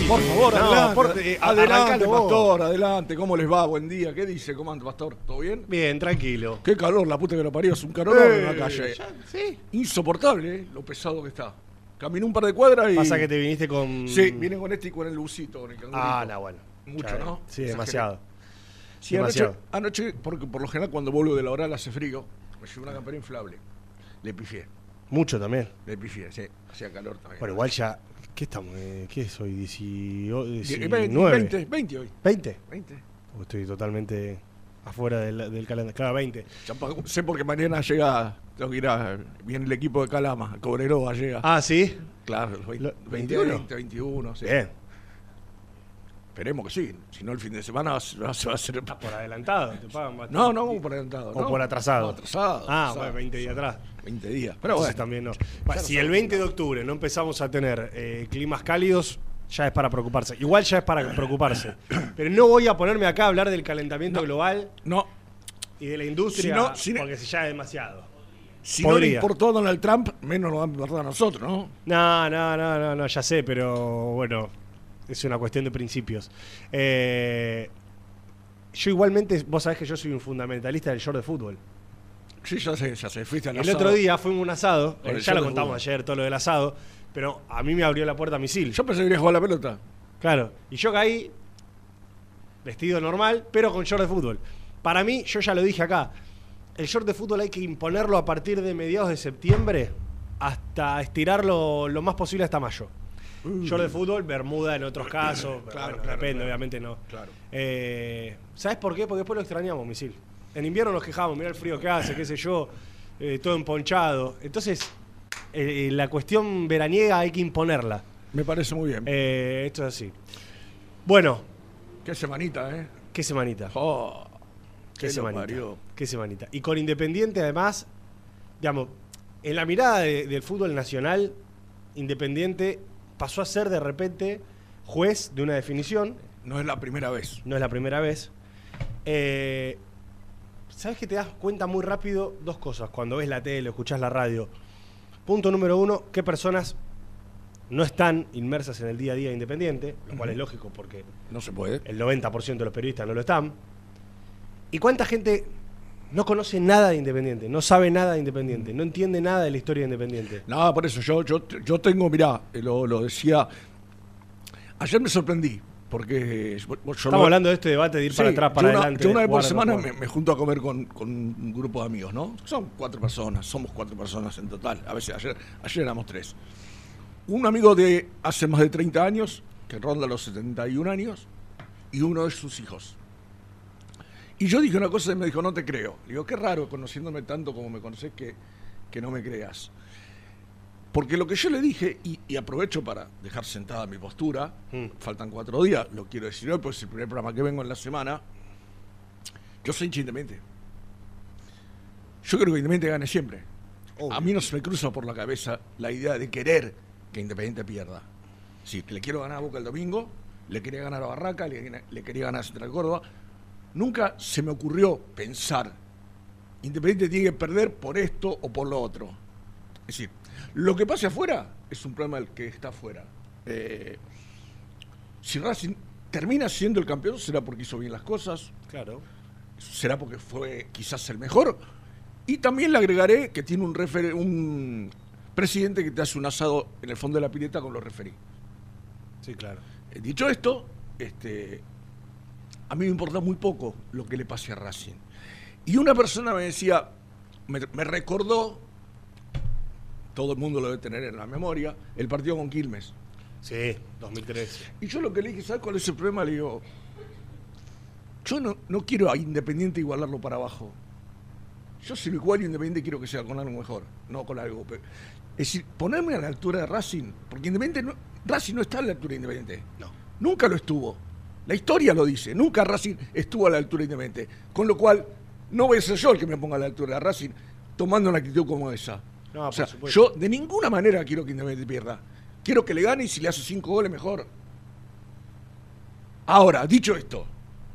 Sí. Por favor, no, adelante. por- eh, adelante. Pastor, adelante. ¿Cómo les va? Buen día. ¿Qué dice? ¿Cómo anda, Pastor? ¿Todo bien? Bien, tranquilo. Qué calor, la puta que lo parió. Es un calor en la calle. Sí. Insoportable, ¿eh? Lo pesado que está. Caminé un par de cuadras y... Pasa que te viniste con. Sí, viene con este y con el lucito, con el. Ah, no, bueno. Mucho, Ya, ¿no? Sí, demasiado. Sí, anoche, demasiado. anoche, porque por lo general cuando vuelvo de la oral hace frío, me llevo una campera inflable. Le pifié, Mucho también. le pifié, sí. Hacía calor también. Bueno, igual ya. ¿Qué estamos? eh, ¿Qué es hoy? ¿19? Die- 20, 20 hoy. ¿20? 20. Porque estoy totalmente afuera del, del calendario. Claro, 20. Ya pa- sé porque mañana llega, tengo que ir a, viene el equipo de Calama, Cobreroa llega. Ah, sí. claro, los 20, Lo- 21, 21. 20, 21, sí. Bien. Esperemos que sí, si no el fin de semana se va a hacer... Por adelantado. Te pagan bastante. No, no, por adelantado. O no. por atrasado. No, atrasado. Ah, atrasado. bueno, 20 días atrás. 20 días. Pero bueno, también no. Ya Bueno, no si el sabemos 20 de octubre no empezamos a tener eh, climas cálidos, ya es para preocuparse. Igual ya es para preocuparse. Pero no voy a ponerme acá a hablar del calentamiento global no, y de la industria Si no- si porque ya es demasiado. si no le Podría. importó a Donald Trump, menos nos va a importar a nosotros, ¿no? No, no, no, no, no, ya sé, pero bueno, es una cuestión de principios. Eh, yo igualmente, vos sabés que yo soy un fundamentalista del short de fútbol. Sí, ya sé, ya sé. Fuiste al El asado. otro día fuimos a un asado, eh, ya lo contamos ayer, todo lo del asado, pero a mí me abrió la puerta misil. Yo pensé que jugar a la pelota. Claro, y yo caí vestido normal, pero con short de fútbol. Para mí, yo ya lo dije acá, el short de fútbol hay que imponerlo a partir de mediados de septiembre hasta estirarlo lo más posible hasta mayo. Short de fútbol, bermuda en otros casos, Claro, bueno, claro, depende, claro. obviamente no. Claro. Eh, ¿Sabes por qué? Porque después lo extrañamos, misil. En invierno nos quejamos, mira el frío que hace, qué sé yo, eh, todo emponchado. Entonces, eh, la cuestión veraniega hay que imponerla. Me parece muy bien. Eh, esto es así. Bueno, Qué semanita, ¿eh? qué semanita. Oh, Qué qué semanita. parió. Qué semanita. Y con Independiente, además, digamos, en la mirada de- del fútbol nacional, Independiente pasó a ser de repente juez de una definición. No es la primera vez. No es la primera vez. Eh, ¿Sabes que te das cuenta muy rápido dos cosas cuando ves la tele, escuchás la radio? Punto número uno, ¿qué personas no están inmersas en el día a día de Independiente? Lo cual es lógico porque No se puede. el 90% de los periodistas no lo están. ¿Y cuánta gente no conoce nada de Independiente? No sabe nada de Independiente, no entiende nada de la historia de Independiente. No, por eso yo, yo, yo tengo, mirá, lo, lo decía. Ayer me sorprendí, porque yo Estamos hablando de este debate de ir para atrás, para yo una, adelante. yo una vez por semana me junto a comer con, con un grupo de amigos, ¿no? Son cuatro personas, somos cuatro personas en total. A veces ayer, ayer éramos tres. Un amigo de hace más de 30 años, que ronda los 71 años, y uno de sus hijos. Y yo dije una cosa y me dijo, no te creo. Le digo, qué raro, conociéndome tanto como me conoces, que, que no me creas. Porque lo que yo le dije, y, y aprovecho para dejar sentada mi postura, Mm. faltan cuatro días, lo quiero decir hoy, pues es el primer programa que vengo en la semana. Yo soy hincha independiente. Yo creo que Independiente gane siempre. A mí no se me cruza por la cabeza la idea de querer que Independiente pierda. Sí, le quiero ganar a Boca el domingo, le quería ganar a Barraca, le, le quería ganar a Central Córdoba. Nunca se me ocurrió pensar, Independiente tiene que perder por esto o por lo otro. Es decir, lo que pase afuera es un problema del que está afuera. Eh, si Racing termina siendo el campeón, será porque hizo bien las cosas, Claro. será porque fue quizás el mejor. Y también le agregaré que tiene un, refer- un presidente que te hace un asado en el fondo de la pileta con los referí. Sí, claro. Eh, Dicho esto, este, a mí me importa muy poco lo que le pase a Racing. Y una persona me decía, me, me recordó, todo el mundo lo debe tener en la memoria, el partido con Quilmes. Sí, 2013. Y yo lo que le dije, ¿sabes cuál es el problema? Le digo, yo no, no quiero a Independiente igualarlo para abajo. Yo si lo igualo a Independiente quiero que sea con algo mejor, no con algo. Es decir, ponerme a la altura de Racing, porque Independiente no- Racing no está a la altura de Independiente. No. Nunca lo estuvo. La historia lo dice, nunca Racing estuvo a la altura de Independiente. Con lo cual, no voy a ser yo el que me ponga a la altura de Racing tomando una actitud como esa. No, o por sea, supuesto. yo de ninguna manera quiero que Independiente pierda. Quiero que le gane y si le hace cinco goles, mejor. Ahora, dicho esto,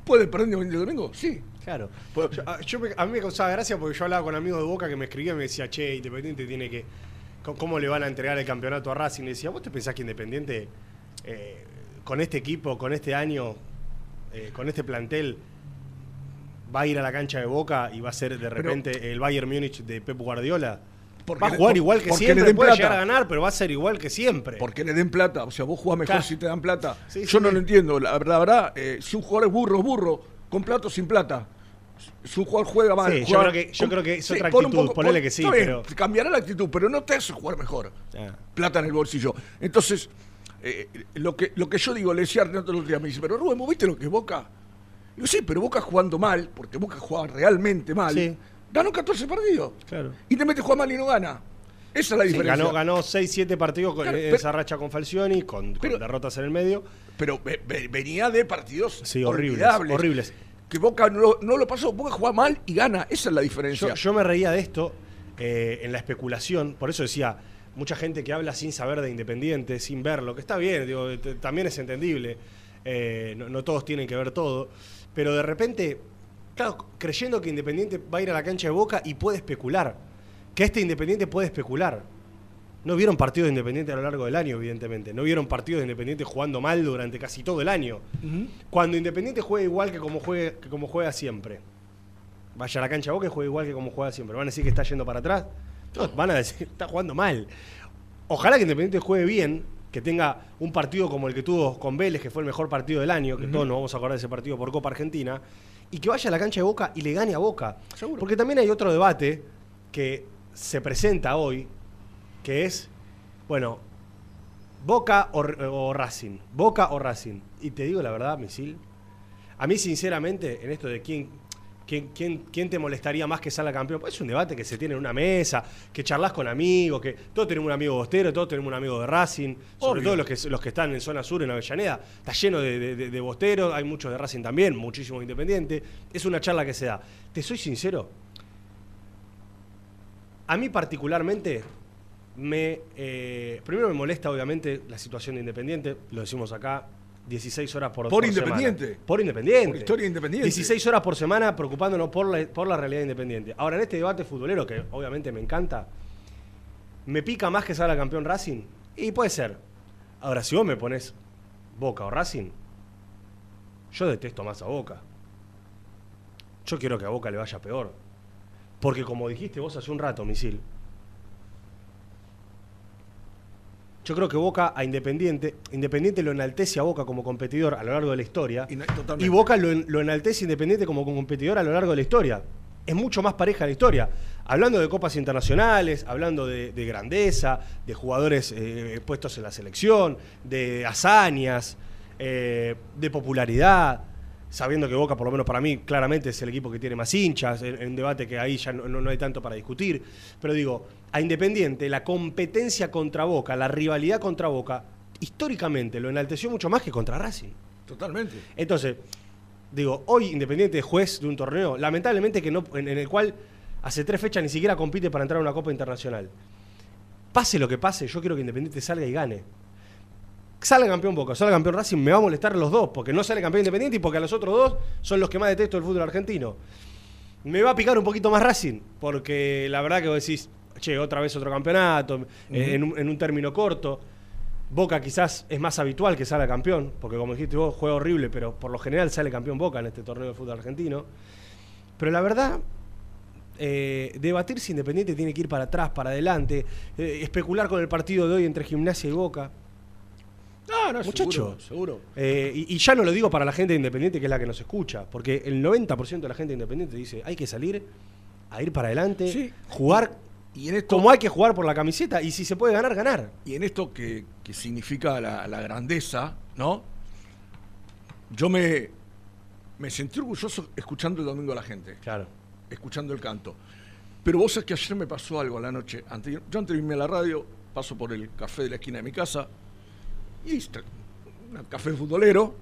¿puede perder Independiente el domingo? Sí. Claro. Puede- Yo- a, yo me- a mí me causaba gracia porque yo hablaba con amigos de Boca que me escribían y me decía, che, Independiente tiene que. ¿Cómo le van a entregar el campeonato a Racing? Y decía, ¿vos te pensás que Independiente, eh, con este equipo, con este año, eh, con este plantel, va a ir a la cancha de Boca y va a ser de repente el Bayern Múnich de Pep Guardiola? Porque va a jugar igual que porque le siempre, den puede plata. llegar a ganar, pero va a ser igual que siempre. Porque le den plata. O sea, vos jugás mejor Claro. si te dan plata. Sí, Yo sí. no lo entiendo. La, la verdad, eh, si un jugador es burro, es burro. Con plata o sin plata. Si un jugador juega mal. Sí, yo creo que- yo creo que es otra pon un actitud, ponele que sí, está bien, pero- Cambiará la actitud, pero no te hace jugar mejor. Ah. Plata en el bolsillo. Entonces, eh, lo, que, lo que yo digo, le decía Renato el otro día, me dice, pero Rubén, ¿vos viste lo que es Boca? Digo, sí, pero Boca jugando mal, porque Boca jugaba realmente mal. Sí. Ganó 14 partidos. Claro. Y te metes juega mal y no gana. Esa es la Sí, diferencia. ganó, ganó 6-7 partidos con Claro, en pero- esa racha con Falcioni, con, derrotas en el medio. Pero ve- ve- venía de partidos Sí, horribles, horribles. Que Boca no, lo- no lo pasó, Boca juega mal y gana. Esa es la diferencia. Yo, yo me reía de esto eh, en la especulación, por eso decía, mucha gente que habla sin saber de Independiente, sin verlo, que está bien, digo, también es entendible, eh, no, no todos tienen que ver todo, pero de repente, claro, creyendo que Independiente va a ir a la cancha de Boca y puede especular, que este Independiente puede especular. No vieron partidos de Independiente a lo largo del año, evidentemente. No vieron partidos de Independiente jugando mal durante casi todo el año. Cuando Independiente juega igual que como, juegue, que como juega siempre. Vaya a la cancha de Boca y juega igual que como juega siempre. ¿Van a decir que está yendo para atrás? No, van a decir que está jugando mal. Ojalá que Independiente juegue bien, que tenga un partido como el que tuvo con Vélez, que fue el mejor partido del año, que todos nos vamos a acordar de ese partido por Copa Argentina, y que vaya a la cancha de Boca y le gane a Boca. Seguro. Porque también hay otro debate que se presenta hoy, que es, bueno, Boca o, o Racing. Boca o Racing. Y te digo la verdad, Misil. A mí, sinceramente, en esto de quién, quién, quién, quién te molestaría más que salga campeón, pues es un debate que se tiene en una mesa, que charlas con amigos, que todos tenemos un amigo bostero, todos tenemos un amigo de Racing, sobre Obvio. todo los que, los que están en zona sur, en Avellaneda. Está lleno de, de, de- de bosteros, hay muchos de Racing también, muchísimos independientes. Es una charla que se da. Te soy sincero, a mí particularmente me eh, primero me molesta obviamente la situación de Independiente, lo decimos acá, 16 horas por, Por semana. Independiente. Por Independiente. Por historia de Independiente. 16 horas por semana preocupándonos por la, por la realidad de Independiente. Ahora, en este debate futbolero, que obviamente me encanta, ¿Me pica más que salga campeón Racing? Y puede ser. Ahora, si vos me pones Boca o Racing, yo detesto más a Boca. Yo quiero que a Boca le vaya peor. Porque como dijiste vos hace un rato, Misil, yo creo que Boca a Independiente, Independiente lo enaltece a Boca como competidor a lo largo de la historia. Y, no- Y totalmente. Boca lo, lo enaltece Independiente como competidor a lo largo de la historia. Es mucho más pareja la historia. Hablando de copas internacionales, hablando de, de grandeza, de jugadores eh, puestos en la selección, de hazañas, eh, de popularidad. Sabiendo que Boca, por lo menos para mí, claramente es el equipo que tiene más hinchas, en, en un debate que ahí ya no, no- no hay tanto para discutir. Pero digo, a Independiente, la competencia contra Boca, la rivalidad contra Boca, históricamente lo enalteció mucho más que contra Racing. Totalmente. Entonces, digo, hoy Independiente es juez de un torneo, lamentablemente que no, en, en el cual hace tres fechas ni siquiera compite para entrar a una Copa Internacional. Pase lo que pase, yo quiero que Independiente salga y gane. Salga campeón Boca, salga campeón Racing, me va a molestar los dos, porque no sale campeón Independiente y porque a los otros dos son los que más detesto del fútbol argentino. Me va a picar un poquito más Racing, porque la verdad que vos decís, che, otra vez otro campeonato, eh, en, un, en un término corto. Boca quizás es más habitual que salga campeón, porque como dijiste vos, juega horrible, pero por lo general sale campeón Boca en este torneo de fútbol argentino. Pero la verdad, eh, debatir si Independiente tiene que ir para atrás, para adelante, eh, especular con el partido de hoy entre Gimnasia y Boca. Ah, no, Muchacho. seguro, seguro. Eh, y, y ya no lo digo para la gente de Independiente, que es la que nos escucha, porque el 90% de la gente de Independiente dice, hay que salir a ir para adelante, Sí. jugar Y en esto, como hay que jugar por la camiseta, y si se puede ganar, ganar. y en esto que, que significa la, la grandeza, ¿no? Yo me, me sentí orgulloso escuchando el domingo a la gente, Claro. escuchando el canto. Pero vos sabés que ayer me pasó algo a la noche. Antes, yo antes de irme a la radio, paso por el café de la esquina de mi casa, y está un café futbolero,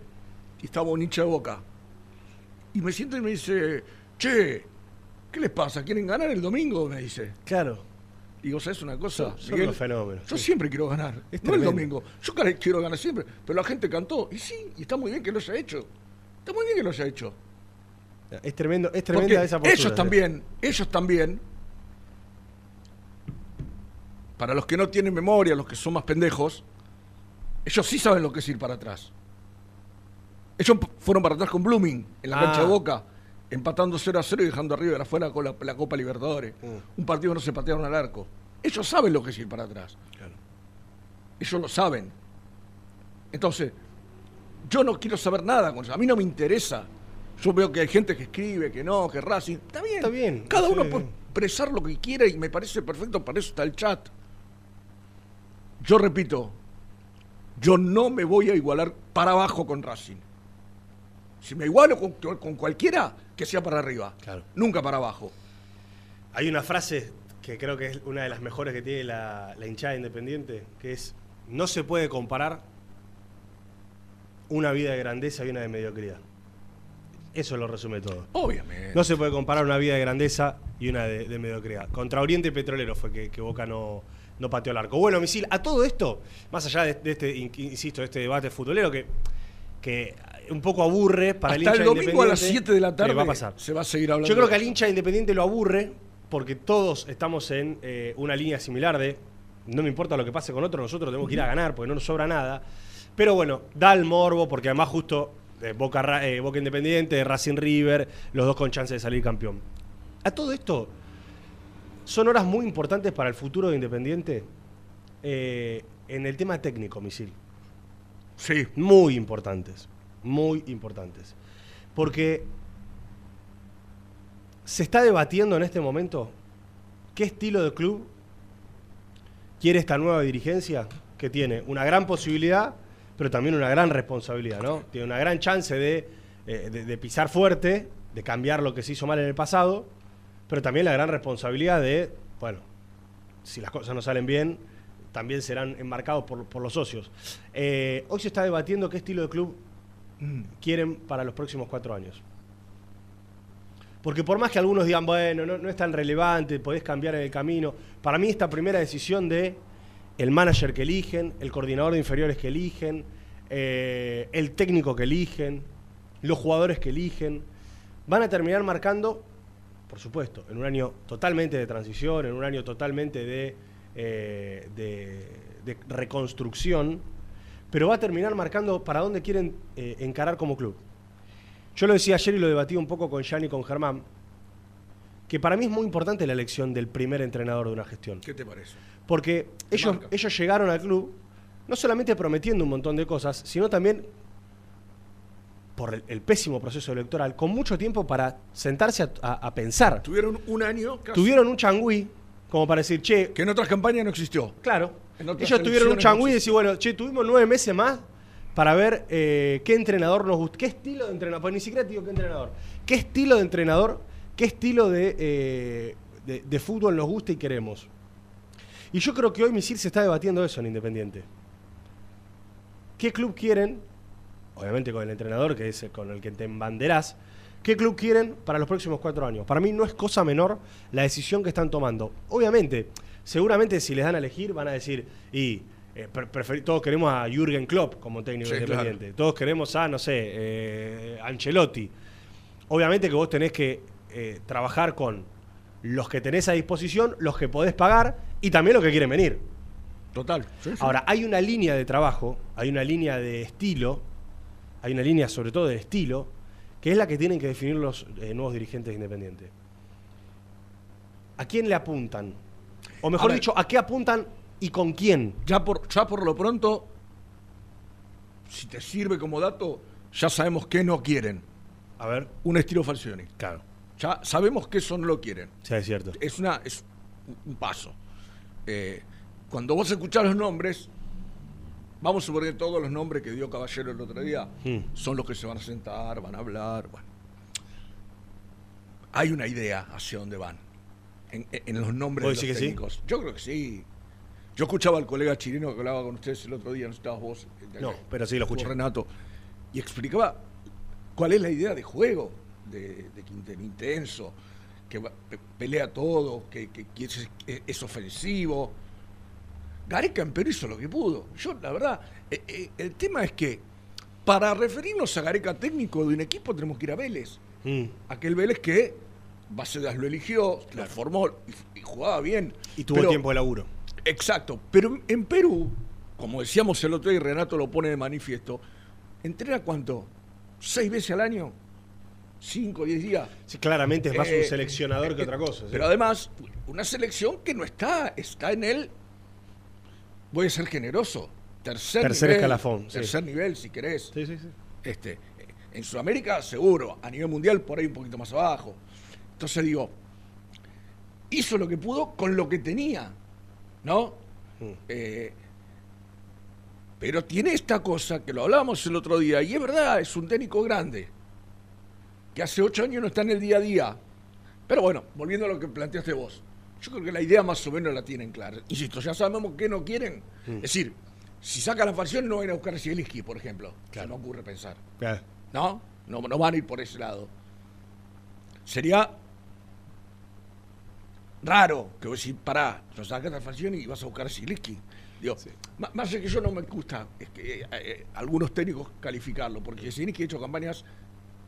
y estaba un hincha de boca. Y me siento y me dice, che, ¿qué les pasa? ¿Quieren ganar el domingo? Me dice. Claro. Digo, ¿sabes una cosa? Son- son Miguel? unos fenómenos, Yo sí. siempre quiero ganar, Es no el domingo. Yo quiero ganar siempre, pero la gente cantó. Y sí, y está muy bien que lo haya hecho. Está muy bien que lo haya hecho. Es tremendo, es Porque tremenda esa postura. ellos también, ellos también, para los que no tienen memoria, los que son más pendejos, ellos sí saben lo que es ir para atrás. Ellos fueron para atrás con Blooming en la Ah. cancha de Boca, empatando 0 a 0 y dejando arriba y afuera con la, la Copa Libertadores. Mm. Un partido no se patearon al arco. Ellos saben lo que es ir para atrás. Ellos lo saben. Entonces, yo no quiero saber nada con eso. A mí no me interesa. Yo veo que hay gente que escribe, que no, que Racing. Está bien. Está bien, Cada sí. uno puede expresar lo que quiera y me parece perfecto. Para eso está el chat. Yo repito, yo no me voy a igualar para abajo con Racing. Si me igualo con, con cualquiera, que sea para arriba. Claro. Nunca para abajo. Hay una frase que creo que es una de las mejores que tiene la, la hinchada independiente, que es, no se puede comparar una vida de grandeza y una de mediocridad. Eso lo resume todo. Obviamente. No se puede comparar una vida de grandeza y una de, de mediocridad. Contra Oriente Petrolero fue que, que Boca no, no pateó el arco. Bueno, Misil, a todo esto, más allá de, de este, in- insisto, de este debate futbolero que, que un poco aburre para el hincha el domingo a las Independiente, 7 de la tarde va a pasar. se va a seguir hablando. Yo creo que al hincha independiente lo aburre porque todos estamos en eh, una línea similar de no me importa lo que pase con otro, nosotros tenemos que ir a ganar porque no nos sobra nada. Pero bueno, da el morbo porque además justo eh, Boca, eh, Boca Independiente, Racing River, los dos con chance de salir campeón. A todo esto, son horas muy importantes para el futuro de Independiente en el tema técnico, Misil. Sí. Muy importantes, muy importantes. Porque se está debatiendo en este momento qué estilo de club quiere esta nueva dirigencia, que tiene una gran posibilidad, pero también una gran responsabilidad, ¿no? Tiene una gran chance de, eh, de- de pisar fuerte, de cambiar lo que se hizo mal en el pasado, pero también la gran responsabilidad de, bueno, si las cosas no salen bien, también serán enmarcados por, por los socios. Eh, hoy se está debatiendo qué estilo de club quieren para los próximos cuatro años. Porque por más que algunos digan, bueno, no, es tan relevante, podés cambiar en el camino, para mí esta primera decisión de el manager que eligen, el coordinador de inferiores que eligen, eh, el técnico que eligen, los jugadores que eligen, van a terminar marcando, por supuesto, en un año totalmente de transición, en un año totalmente de eh, reconstrucción, pero va a terminar marcando para dónde quieren eh, encarar como club. Yo lo decía ayer y lo debatí un poco con Yanni y con Germán, que para mí es muy importante la elección del primer entrenador de una gestión. ¿Qué te parece? Porque ellos, marca. ellos llegaron al club no solamente prometiendo un montón de cosas, sino también por el, el pésimo proceso electoral, con mucho tiempo para sentarse a, a- a pensar. Tuvieron un año casi, Tuvieron un changüí como para decir, che, que en otras campañas no existió. claro, ellos tuvieron un changüí y decir, bueno, che, tuvimos nueve meses más para ver eh, qué entrenador nos gusta, qué estilo de entrenador, pues ni siquiera te digo qué entrenador, qué estilo de entrenador, qué estilo de, eh, de, de fútbol nos gusta y queremos. Y yo creo que hoy Misil se está debatiendo eso en Independiente. ¿Qué club quieren? Obviamente con el entrenador, que es el con el que te embanderás. ¿Qué club quieren para los próximos cuatro años? Para mí no es cosa menor la decisión que están tomando. Obviamente, seguramente si les dan a elegir van a decir, y eh, todos queremos a Jürgen Klopp como técnico Sí, independiente. Todos queremos a, no sé, eh, Ancelotti. Obviamente que vos tenés que eh, trabajar con los que tenés a disposición, los que podés pagar y también los que quieren venir. Total. sí, sí. Ahora, hay una línea de trabajo, hay una línea de estilo, hay una línea sobre todo de estilo, que es la que tienen que definir los nuevos dirigentes independientes. ¿A quién le apuntan? O mejor A dicho, ¿a qué apuntan y con quién? ya, por, ya por lo pronto, si te sirve como dato, ya sabemos qué no quieren. A ver. Un estilo Falcioni. Claro. Ya sabemos que eso no lo quieren. Sí, es cierto. Es, una, es un paso. Eh, cuando vos escuchás los nombres, vamos a suponer que todos los nombres que dio Caballero el otro día Hmm. son los que se van a sentar, van a hablar. Bueno. Hay una idea hacia dónde van en, en los nombres de ¿Vos los sí? técnicos. Yo creo que sí. Yo escuchaba al colega chileno que hablaba con ustedes el otro día, no estabas vos. eh, No, pero sí lo escuché. Renato. Y explicaba cuál es la idea de juego de, de Quintero. Intenso, que pe- pelea todo, que, que- que es, es ofensivo. Gareca Empero hizo lo que pudo. Yo, la verdad, eh, eh, el tema es que para referirnos a Gareca técnico de un equipo tenemos que ir a Vélez. Mm. Aquel Vélez que Bacedas lo eligió, lo formó y, y jugaba bien. Y tuvo Pero- tiempo de laburo. Exacto, pero en Perú, como decíamos el otro día y Renato lo pone de manifiesto, ¿entrena cuánto? ¿Seis veces al año? ¿Cinco, diez días? Sí, claramente es más Eh, un seleccionador eh, que otra cosa. sí. Pero además, una selección que no está, está en el, voy a ser generoso, tercer, Tercer nivel. escalafón, sí. Tercer nivel, si querés. Sí, sí, sí. Este, eh, en Sudamérica, seguro. A nivel mundial, por ahí un poquito más abajo. Entonces digo, hizo lo que pudo con lo que tenía, ¿no? Mm. Eh, pero tiene esta cosa que lo hablábamos el otro día, y es verdad, es un técnico grande, que hace ocho años no está en el día a día. Pero bueno, volviendo a lo que planteaste vos, yo creo que la idea más o menos la tienen clara. Insisto, ya sabemos que no quieren. Mm. Es decir, si sacan la facción no van a buscar a Zielinski, por ejemplo. Claro. Se me ocurre pensar. Claro. ¿No? ¿no? No van a ir por ese lado. Sería raro que vos decís, pará, lo sacas la facción y vas a buscar a Zielinski. Digo, más allá que yo no me gusta es que eh, eh, algunos técnicos calificarlo, porque Zielinski ha hecho campañas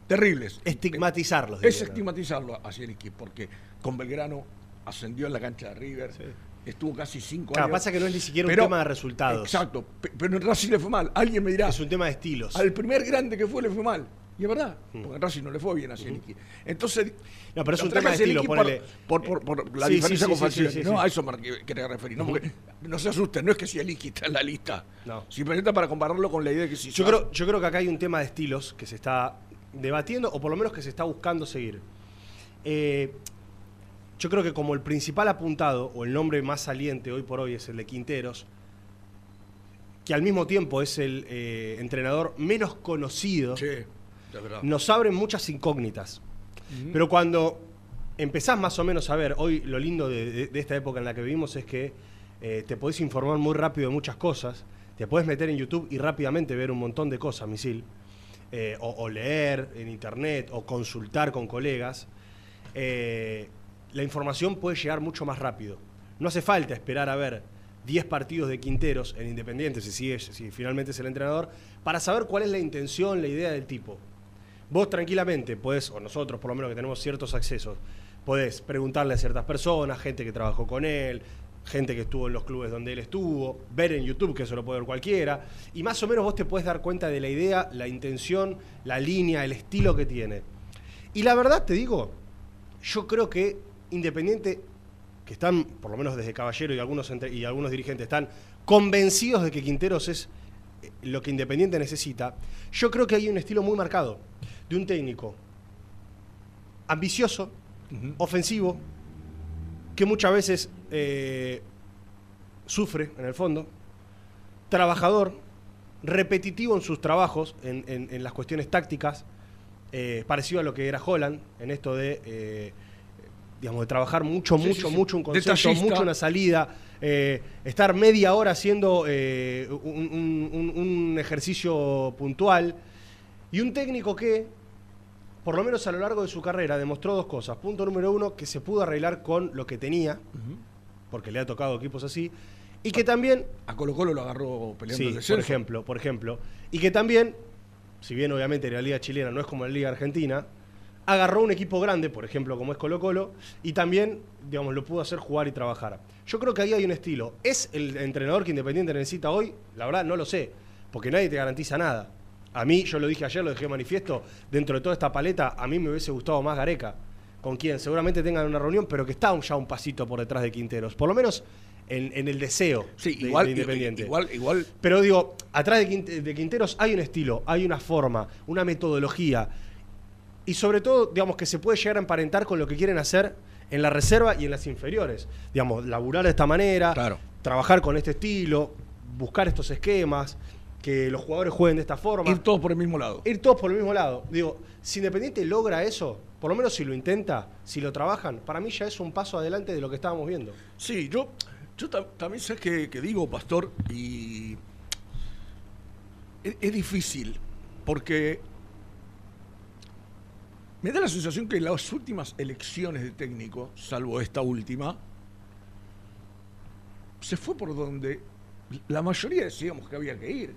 terribles. Estigmatizarlos. Es diría, ¿no? estigmatizarlo a Zielinski, porque con Belgrano ascendió en la cancha de River, estuvo casi cinco Claro, años. pasa que no es ni siquiera un tema de resultados. Exacto, pe- pero en Racing le fue mal. Alguien me dirá, Es un tema de estilos. al primer grande que fue le fue mal. Y es verdad, porque en Racing no le fue bien a Zielinski. Entonces. Mm. No, pero es un tema a de estilo, ponele. Por, por, por- por la Sí, diferencia sí, con sí, Falcioni. no, a eso me que- quería referir. No, porque no se asusten, no es que Zielinski está en la lista. No. Simplemente para compararlo con la idea de que si Yo creo, yo creo que acá hay un tema de estilos que se está debatiendo, o por lo menos que se está buscando seguir. Eh, yo creo que como el principal apuntado, o el nombre más saliente hoy por hoy es el de Quinteros, que al mismo tiempo es el eh, entrenador menos conocido, Sí. Nos abren muchas incógnitas. Pero cuando empezás más o menos a ver, hoy lo lindo de, de- de esta época en la que vivimos es que eh, te podés informar muy rápido de muchas cosas, te podés meter en YouTube y rápidamente ver un montón de cosas, misil, eh, o, o leer en internet, o consultar con colegas, eh, la información puede llegar mucho más rápido. No hace falta esperar a ver 10 partidos de Quinteros en Independiente, si, sigue, si finalmente es el entrenador, para saber cuál es la intención, la idea del tipo. Vos tranquilamente podés, o nosotros por lo menos que tenemos ciertos accesos, podés preguntarle a ciertas personas, gente que trabajó con él, gente que estuvo en los clubes donde él estuvo, ver en YouTube, que eso lo puede ver cualquiera, y más o menos vos te puedes dar cuenta de la idea, la intención, la línea, el estilo que tiene. Y la verdad te digo, yo creo que Independiente, que están, por lo menos desde Caballero y algunos, entre- y algunos dirigentes, están convencidos de que Quinteros es eh, lo que Independiente necesita, yo creo que hay un estilo muy marcado de un técnico ambicioso, ofensivo, que muchas veces eh, sufre en el fondo, trabajador, repetitivo en sus trabajos, en, en- en las cuestiones tácticas, eh, parecido a lo que era Holland, en esto de, eh, digamos, de trabajar mucho, Sí, mucho, sí, sí. mucho un concepto, Detallista. mucho una salida, eh, estar media hora haciendo un, un- un- un ejercicio puntual, y un técnico que, por lo menos a lo largo de su carrera, demostró dos cosas. Punto número uno, que se pudo arreglar con lo que tenía, porque le ha tocado equipos así, y que también A Colo Colo lo agarró peleando Sí, el por ejemplo, por ejemplo. Y que también, si bien obviamente la liga chilena no es como la liga argentina, agarró un equipo grande, por ejemplo, como es Colo Colo, y también, digamos, lo pudo hacer jugar y trabajar. Yo creo que ahí hay un estilo. ¿Es el entrenador que Independiente necesita hoy? La verdad, no lo sé, porque nadie te garantiza nada. A mí, yo lo dije ayer, lo dejé de manifiesto, dentro de toda esta paleta, a mí me hubiese gustado más Gareca, con quien seguramente tengan una reunión, pero que está ya un pasito por detrás de Quinteros, por lo menos en, en el deseo Sí, de- igual, de Independiente. igual, igual. Pero digo, atrás de, Quinte- de Quinteros hay un estilo, hay una forma, una metodología. Y sobre todo, digamos, que se puede llegar a emparentar con lo que quieren hacer en la reserva y en las inferiores. Digamos, laburar de esta manera, Claro. trabajar con este estilo, buscar estos esquemas, que los jugadores jueguen de esta forma. Ir todos por el mismo lado. Ir todos por el mismo lado. Digo, si Independiente logra eso, por lo menos si lo intenta, si lo trabajan, para mí ya es un paso adelante de lo que estábamos viendo. Sí, yo, yo tam- también sé que, que digo, Pastor, y es, es difícil, porque me da la sensación que las últimas elecciones de técnico, salvo esta última, se fue por donde la mayoría decíamos que había que ir.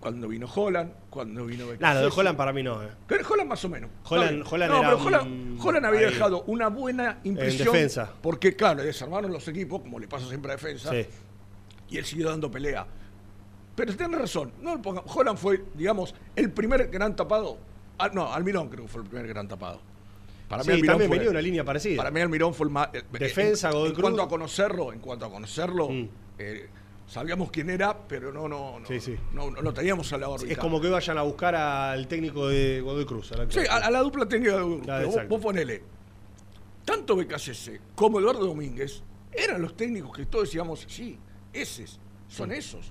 Cuando vino Holland, cuando vino Nada, de Becasese. Holland para mí no. eh. Holland más o menos. Holland-. Holland no, era pero Holland, un- Holland había ahí. dejado una buena impresión. defensa. Porque, claro, desarmaron los equipos, como le pasa siempre a defensa, Sí. y él siguió dando pelea. Pero tiene razón. No Holland fue, digamos, el primer gran tapado. Ah, no, Almirón creo que fue el primer gran tapado. Para Sí, Almirón también fue- venía una línea parecida. Para mí Almirón fue el más... eh, Defensa, en, Godoy en Cruz. cuanto a conocerlo, en cuanto a conocerlo, Mm. eh, sabíamos quién era, pero no, no, no, Sí, sí. no, no lo teníamos a la órbita. Es como que vayan a buscar al técnico de Godoy Cruz. al Sí, actual. a, a la dupla técnica de. Claro, Pero vos, ponele. Tanto Becasese como Eduardo Domínguez eran los técnicos que todos decíamos, sí, esos, son esos.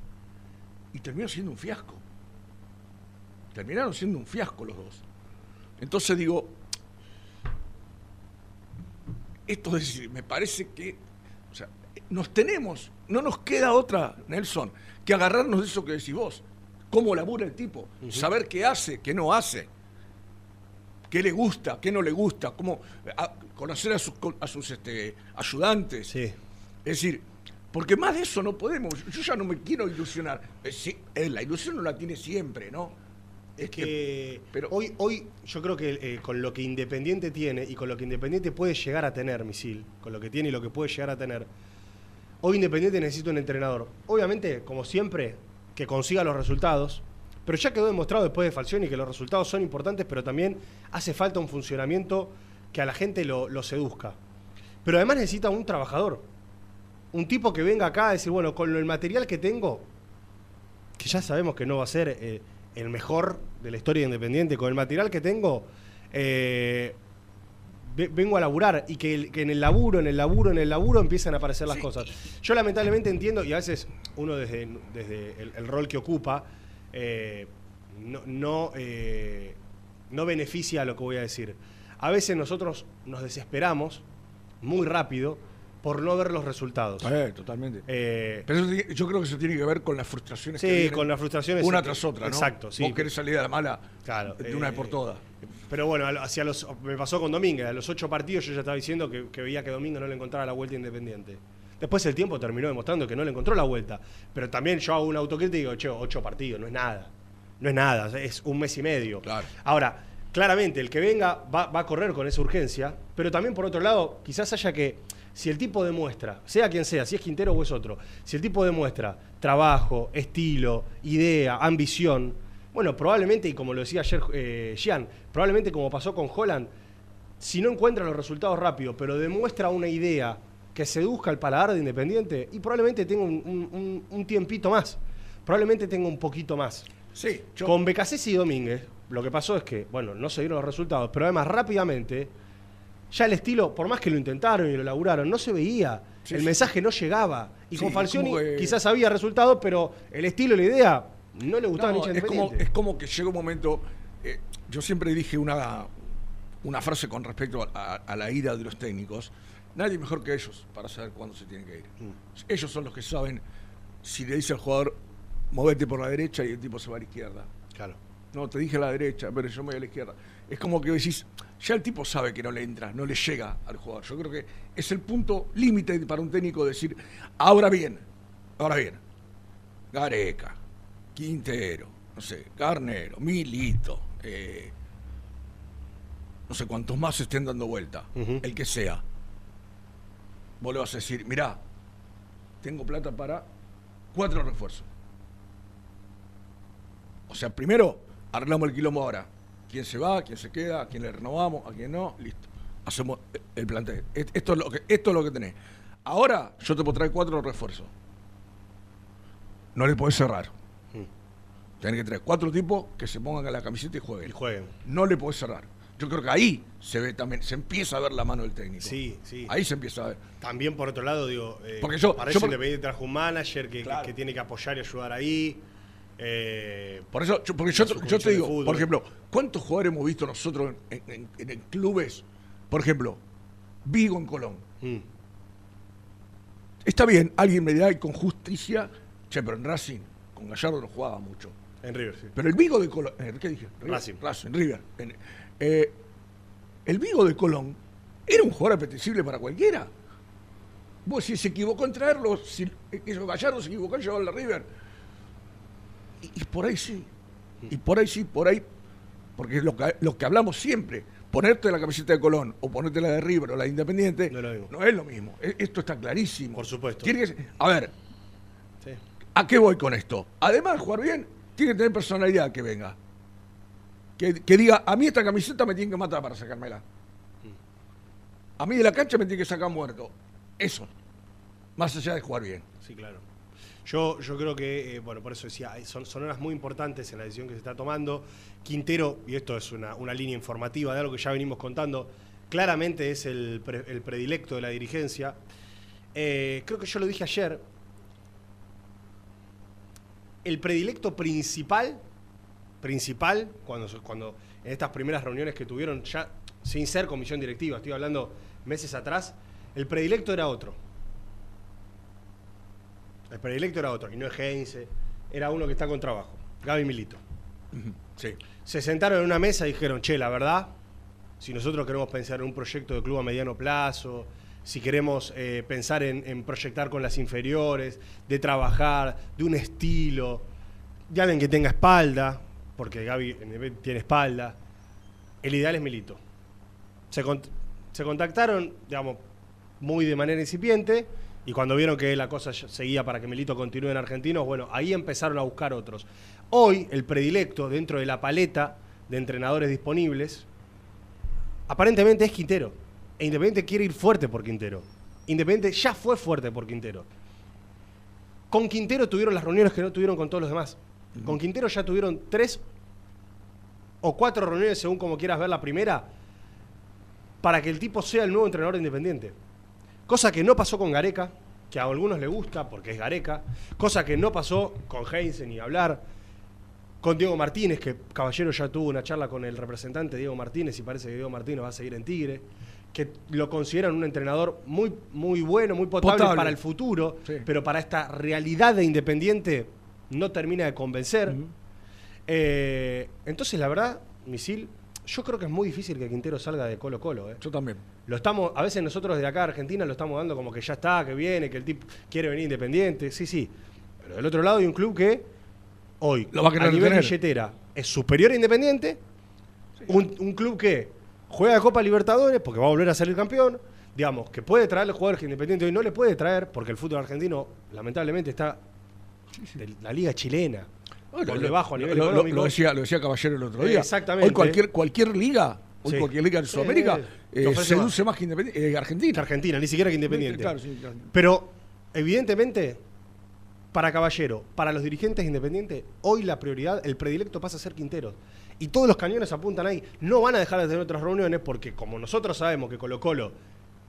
Y terminó siendo un fiasco. Terminaron siendo un fiasco los dos. Entonces digo, esto es decir, me parece que, o sea, nos tenemos, no nos queda otra, Nelson, que agarrarnos de eso que decís vos. Cómo labura el tipo, saber qué hace, qué no hace qué le gusta, qué no le gusta, cómo a- conocer a sus, a sus este, ayudantes. Sí. Es decir, porque más de eso no podemos. Yo ya no me quiero ilusionar. Eh, sí, eh, la ilusión no la tiene siempre, ¿no? Es que pero- hoy, hoy yo creo que eh, con lo que Independiente tiene y con lo que Independiente puede llegar a tener, Misil, con lo que tiene y lo que puede llegar a tener, hoy Independiente necesita un entrenador. Obviamente, como siempre, que consiga los resultados, pero ya quedó demostrado después de Falcioni que los resultados son importantes, pero también hace falta un funcionamiento que a la gente lo, lo seduzca. Pero además necesita un trabajador, un tipo que venga acá a decir, bueno, con el material que tengo, que ya sabemos que no va a ser eh, el mejor de la historia de Independiente, con el material que tengo, eh, ve- vengo a laburar y que, el- que en el laburo, en el laburo, en el laburo empiezan a aparecer las cosas. Yo lamentablemente entiendo, y a veces uno desde, desde el, el rol que ocupa, eh, no, no, eh, no beneficia a lo que voy a decir. A veces nosotros nos desesperamos muy rápido por no ver los resultados. Eh, totalmente. Eh, Pero eso yo creo que eso tiene que ver con las frustraciones Sí, que vienen con las frustraciones, Una tras otra, ¿no? exacto, sí. Vos querés salir de la mala Claro, de una vez por eh, todas. Pero bueno, hacia los, me pasó con Domínguez. A los ocho partidos yo ya estaba diciendo que, que veía que Domínguez no le encontraba la vuelta a Independiente. Después el tiempo terminó demostrando que no le encontró la vuelta. Pero también yo hago una autocrítica y digo, che, ocho partidos, no es nada. No es nada, es un mes y medio. Claro. Ahora, claramente, el que venga va, va a correr con esa urgencia, pero también por otro lado, quizás haya que Si el tipo demuestra, sea quien sea, si es Quintero o es otro, si el tipo demuestra trabajo, estilo, idea, ambición, bueno, probablemente, y como lo decía ayer eh, Gian, probablemente como pasó con Holland, si no encuentra los resultados rápido, pero demuestra una idea que seduzca al paladar de Independiente, y probablemente tenga un, un- un tiempito más, probablemente tenga un poquito más. Sí, yo- Con Becasés y Domínguez, lo que pasó es que, bueno, no se dieron los resultados, pero además rápidamente, ya el estilo, por más que lo intentaron y lo laburaron, no se veía. Sí, el sí. mensaje no llegaba. Y Sí, con Falcioni que- quizás había resultados, pero el estilo la idea no le gustaba No, a es, como, es como que llega un momento. eh, yo siempre dije una, una frase con respecto a, a- a la ira de los técnicos. Nadie mejor que ellos para saber cuándo se tienen que ir. Mm. Ellos son los que saben si le dice al jugador, movete por la derecha y el tipo se va a la izquierda. Claro. No, te dije a la derecha, pero yo me voy a la izquierda. Es como que decís, ya el tipo sabe que no le entra, no le llega al jugador. Yo creo que es el punto límite para un técnico decir, ahora bien, ahora bien, Gareca, Quintero, no sé, Garnero, Milito, eh, no sé cuántos más estén dando vuelta, el que sea. Vos le vas a decir, mirá, tengo plata para cuatro refuerzos. O sea, primero arreglamos el quilombo ahora. ¿Quién se va? ¿Quién se queda? ¿A quién le renovamos? ¿A quién no? Listo. Hacemos el plantel. Esto es lo que, esto es lo que tenés. Ahora yo te puedo traer cuatro refuerzos. No le podés cerrar. Tenés que traer cuatro tipos que se pongan en la camiseta y jueguen. Y jueguen. No le podés cerrar. Yo creo que ahí se ve también, se empieza a ver la mano del técnico. Sí, sí. Ahí se empieza a ver. También por otro lado, digo, eh, Porque yo- para yo eso por- Independiente trajo un manager que, Claro. que tiene que apoyar y ayudar ahí. Eh, Por eso, yo, porque yo, te- yo digo, por ejemplo, ¿cuántos jugadores hemos visto nosotros en, en- en- en clubes? Por ejemplo, Vigo en Colón. mm, Está bien, alguien me dirá y con justicia, che, pero en Racing, con Gallardo no jugaba mucho. en River, sí. Pero el Vigo de Colón, eh, ¿qué dije? River, Racing. Racing, River. Eh, el Vigo de Colón era un jugador apetecible para cualquiera. Vos si se equivocó en traerlo, si eh, Gallardo se equivocó en llevarlo a River. Y, y por ahí sí. Y por ahí sí, por ahí. Porque es lo que, lo que hablamos siempre. Ponerte la camiseta de Colón o ponerte la de River o la de Independiente No es lo mismo. no es lo mismo. E- Esto está clarísimo. Por supuesto. Tiene que a ver, Sí. ¿A qué voy con esto? Además de jugar bien, tiene que tener personalidad que venga. Que, que diga, a mí esta camiseta me tiene que matar para sacármela. A mí de la cancha me tiene que sacar muerto. Eso. Más allá de jugar bien. Sí, claro. Yo, yo creo que, eh, bueno, por eso decía, son, son horas muy importantes en la decisión que se está tomando. Quintero, y esto es una, una línea informativa de algo que ya venimos contando, claramente es el, el predilecto de la dirigencia. Eh, creo que yo lo dije ayer. El predilecto principal, principal, cuando, cuando en estas primeras reuniones que tuvieron, ya sin ser comisión directiva, estoy hablando meses atrás, el predilecto era otro. El predilecto era otro, y no es Heinze, era uno que está con trabajo, Gaby Milito. Sí. Se sentaron en una mesa y dijeron, che, la verdad, si nosotros queremos pensar en un proyecto de club a mediano plazo, si queremos eh, pensar en, en proyectar con las inferiores, de trabajar, de un estilo, de alguien que tenga espalda, porque Gaby tiene espalda, el ideal es Milito. Se, se contactaron, digamos, muy de manera incipiente, y cuando vieron que la cosa seguía para que Milito continúe en Argentinos, bueno, ahí empezaron a buscar otros. Hoy, el predilecto dentro de la paleta de entrenadores disponibles, aparentemente es Quintero. E Independiente quiere ir fuerte por Quintero. Independiente ya fue fuerte por Quintero. Con Quintero tuvieron las reuniones que no tuvieron con todos los demás. Con Quintero ya tuvieron tres o cuatro reuniones, según como quieras ver la primera, para que el tipo sea el nuevo entrenador de Independiente. Cosa que no pasó con Gareca, que a algunos le gusta porque es Gareca. Cosa que no pasó con Heinze ni hablar. Con Diego Martínez, que Caballero ya tuvo una charla con el representante Diego Martínez y parece que Diego Martínez va a seguir en Tigre. Que lo consideran un entrenador muy, muy bueno, muy potable, Potable. para el futuro, Sí. pero para esta realidad de Independiente no termina de convencer. Eh, entonces, la verdad, Misil, yo creo que es muy difícil que Quintero salga de Colo Colo. ¿eh? Yo también. Lo estamos, a veces nosotros de acá Argentina lo estamos dando como que ya está, que viene, que el tipo quiere venir independiente. Sí, sí. Pero del otro lado hay un club que hoy, Lo va a querer nivel billetera, es superior a Independiente. Un, un club que juega Copa Libertadores, porque va a volver a salir campeón. digamos, que puede traerle jugadores que Independiente hoy no le puede traer, porque el fútbol argentino, lamentablemente, está de la liga chilena. Bueno, por lo- debajo a nivel lo, lo- económico. lo decía, lo decía Caballero el otro día. Exactamente. Hoy cualquier, cualquier liga, hoy Sí. cualquier liga en Sí, Sudamérica eh, ofrece seduce más, que Independiente, eh, que Argentina. Argentina, ni siquiera que Independiente. Claro, sí, claro. Pero, evidentemente, para Caballero, para los dirigentes independientes, hoy la prioridad, el predilecto pasa a ser Quintero. Y todos los cañones apuntan ahí. No van a dejar de tener otras reuniones porque, como nosotros sabemos que Colo Colo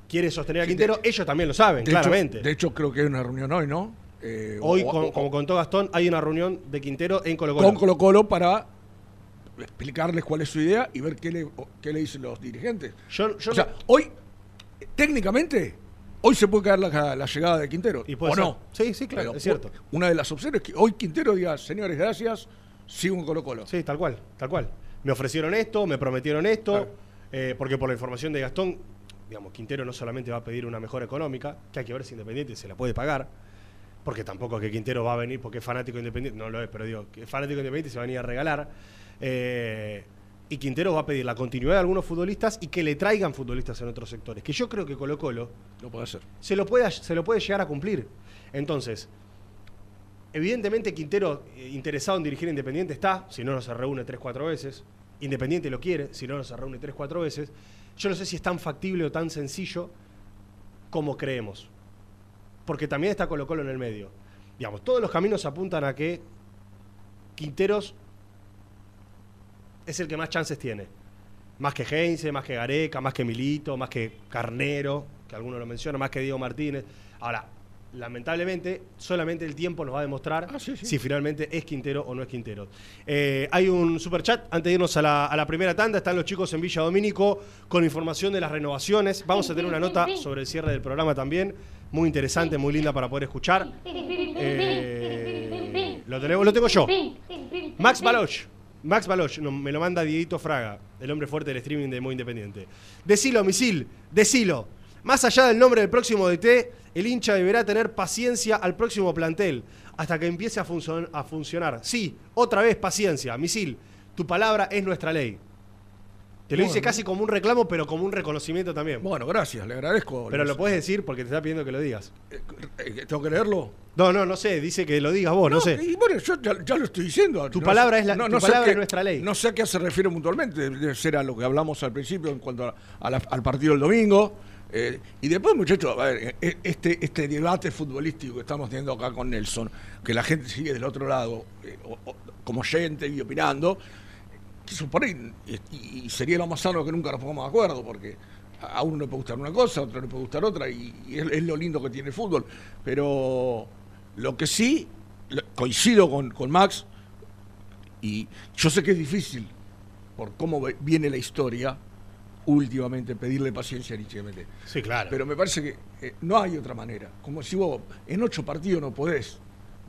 quiere sostener a Sí, Quintero, de- ellos también lo saben, De claramente. Hecho, de hecho, creo que hay una reunión hoy, ¿no? Eh, hoy, o- con- o- como contó Gastón, hay una reunión de Quintero en Colo Colo. con Colo Colo para explicarles cuál es su idea y ver qué le, qué le dicen los dirigentes. Yo- yo o sea, no- hoy, técnicamente, hoy se puede caer la, la llegada de Quintero. Y puede ¿O ser. no? Sí, sí, claro, Pero es cierto. Una de las opciones es que hoy Quintero diga, señores, gracias, sigo en Colo Colo. Sí, tal cual, tal cual. Me ofrecieron esto, me prometieron esto, Claro. eh, porque por la información de Gastón, digamos, Quintero no solamente va a pedir una mejora económica, que hay que ver si Independiente se la puede pagar, porque tampoco es que Quintero va a venir porque es fanático de Independiente, no lo es, pero digo, que es fanático de Independiente se va a venir a regalar. eh, y Quintero va a pedir la continuidad de algunos futbolistas y que le traigan futbolistas en otros sectores, que yo creo que Colo Colo Lo puede hacer. se lo puede, se lo puede llegar a cumplir. Entonces, evidentemente Quintero eh, interesado en dirigir Independiente está, si no, no se reúne 3-4 veces. Independiente lo quiere, si no, no se reúne 3-4 veces. Yo no sé si es tan factible o tan sencillo como creemos. Porque también está Colo Colo en el medio. Digamos, todos los caminos apuntan a que Quinteros es el que más chances tiene. Más que Heinze, más que Gareca, más que Milito, más que Carnero, que algunos lo mencionan, más que Diego Martínez. Ahora, lamentablemente, solamente el tiempo nos va a demostrar Ah, sí, sí. si finalmente es Quintero o no es Quintero. Eh, hay un super chat antes de irnos a la, a la primera tanda. Están los chicos en Villa Domínico con información de las renovaciones. Vamos a tener una nota sobre el cierre del programa también. Muy interesante, muy linda para poder escuchar. Eh, lo, tenemos, lo tengo yo. Max Baloch. Max Baloch, no, me lo manda Dieguito Fraga, el hombre fuerte del streaming de Muy Independiente. Decilo, misil, decilo. Más allá del nombre del próximo DT, el hincha deberá tener paciencia al próximo plantel hasta que empiece a, a funcionar. Sí, otra vez paciencia, misil. Tu palabra es nuestra ley. Te lo dice Bueno. casi como un reclamo, pero como un reconocimiento también. Bueno, gracias, le agradezco. pero lo puedes decir porque te está pidiendo que lo digas. Eh, eh, ¿Tengo que leerlo? No, no, no sé, dice que lo digas vos, no, sé. Y bueno, yo ya, ya lo estoy diciendo. Tu No palabra sé- es la- tu sé palabra es nuestra ley. No sé a qué se refiere puntualmente. Debe ser a lo que hablamos al principio en cuanto a- a la- al partido del domingo. Eh, y después, muchachos, a ver, eh, este, este debate futbolístico que estamos teniendo acá con Nelson, que la gente sigue del otro lado, eh, o- o- como oyente y opinando, ahí, y, y sería lo más sano que nunca nos pongamos de acuerdo, porque a uno le puede gustar una cosa, a otro le puede gustar otra, y, y es, es lo lindo que tiene el fútbol. Pero lo que sí, lo- coincido con, con Max, y yo sé que es difícil, por cómo viene la historia, últimamente pedirle paciencia a Richemete. Sí, claro. Pero me parece que eh, no hay otra manera. Como si vos en ocho partidos no podés,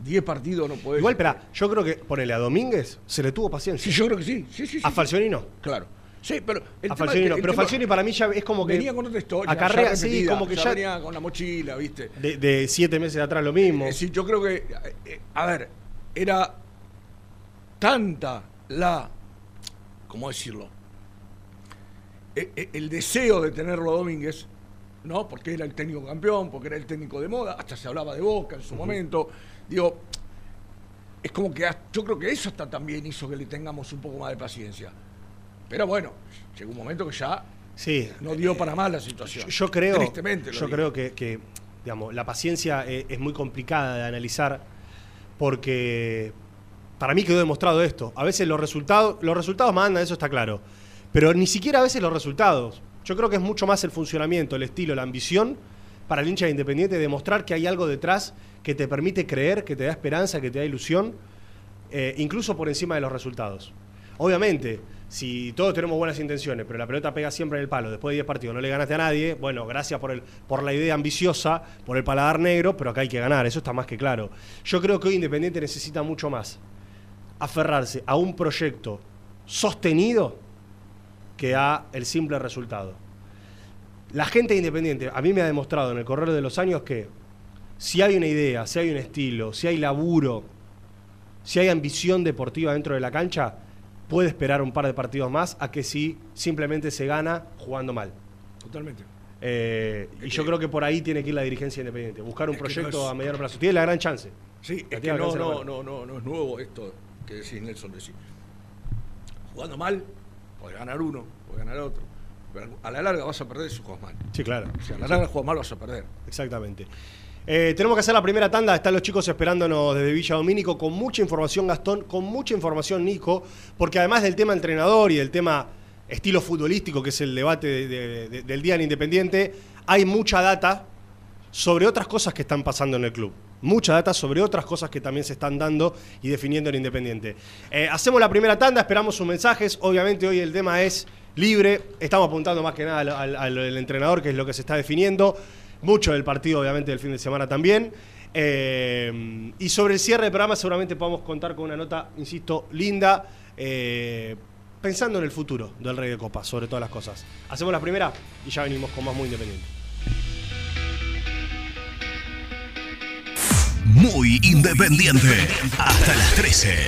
diez partidos no podés. Igual, espera, yo creo que ponele a Domínguez, se le tuvo paciencia. Sí, yo creo que sí. sí, sí, sí. A Falcioni no. Claro. Sí, pero el A Falcioni no. Pero Falcioni para mí ya es como que. venía con otra historia. Acarrea, sí, como que ya. venía con la mochila, ¿viste? De, de siete meses atrás lo mismo. Es decir, yo creo que, eh, eh, a ver, era tanta la, ¿cómo decirlo? E- e- El, deseo de tenerlo a Domínguez, ¿no? Porque era el técnico campeón, porque era el técnico de moda, hasta se hablaba de Boca en su momento. Digo, es como que yo creo que eso hasta también hizo que le tengamos un poco más de paciencia. Pero bueno, llegó un momento que ya Sí. no dio para más la situación. Yo, yo creo, Tristemente yo digo. creo que, que, digamos, la paciencia eh, es muy complicada de analizar porque para mí quedó demostrado esto. A veces los resultados, los resultados mandan, eso está claro. Pero ni siquiera a veces los resultados. Yo creo que es mucho más el funcionamiento, el estilo, la ambición para el hincha de Independiente, demostrar que hay algo detrás que te permite creer, que te da esperanza, que te da ilusión, eh, incluso por encima de los resultados. Obviamente, si todos tenemos buenas intenciones, pero la pelota pega siempre en el palo, después de 10 partidos no le ganaste a nadie, bueno, gracias por, el, por la idea ambiciosa, por el paladar negro, pero acá hay que ganar, eso está más que claro. Yo creo que hoy Independiente necesita mucho más aferrarse a un proyecto sostenido que a el simple resultado. La gente de Independiente a mí me ha demostrado en el correr de los años que si hay una idea, si hay un estilo, si hay laburo, si hay ambición deportiva dentro de la cancha, puede esperar un par de partidos más a que si simplemente se gana jugando mal. Totalmente. Eh, y yo creo que por ahí tiene que ir la dirigencia independiente. Buscar un no proyecto es- a mediano plazo. Tiene la gran chance. Sí, es que no, no, no, no, no es nuevo esto que decís Nelson decís. Jugando mal, puede ganar uno, puede ganar otro. Pero a la larga vas a perder si juegas mal. Sí, claro. Sea, a la larga juegas mal vas a perder. Exactamente. Eh, tenemos que hacer la primera tanda. Están los chicos esperándonos desde Villa Domínico con mucha información, Gastón, con mucha información, Nico, porque además del tema entrenador y del tema estilo futbolístico, que es el debate de- de- de- del día en Independiente, hay mucha data sobre otras cosas que están pasando en el club. Mucha data sobre otras cosas que también se están dando y definiendo en Independiente. Eh, hacemos la primera tanda, esperamos sus mensajes. Obviamente hoy el tema es libre. Estamos apuntando más que nada al, al- entrenador, que es lo que se está definiendo. Mucho del partido, obviamente, del fin de semana también. Eh, y sobre el cierre del programa seguramente podamos contar con una nota, insisto, linda, eh, pensando en el futuro del Rey de Copas, sobre todas las cosas. Hacemos la primera y ya venimos con más muy independiente. Muy independiente. Hasta las 13.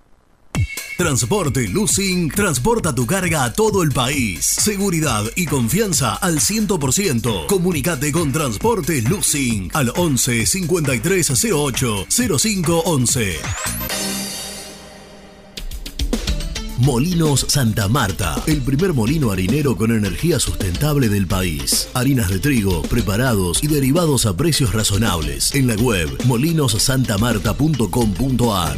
Transporte Lucing transporta tu carga a todo el país. Seguridad y confianza al 100%. Comunicate con Transporte Lucing al 11 5308 0511. Molinos Santa Marta, el primer molino harinero con energía sustentable del país. Harinas de trigo, preparados y derivados a precios razonables. En la web molinosantamarta.com.ar.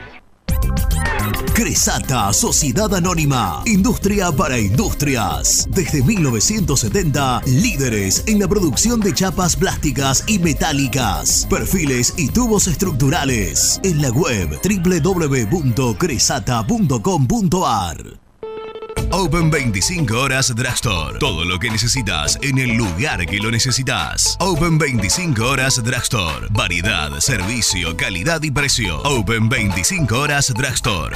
Cresata, Sociedad Anónima, Industria para Industrias. Desde 1970, líderes en la producción de chapas plásticas y metálicas, perfiles y tubos estructurales. En la web www.cresata.com.ar. Open 25 horas Drugstore. Todo lo que necesitas en el lugar que lo necesitas. Open 25 horas Drugstore. Variedad, servicio, calidad y precio. Open 25 horas Drugstore.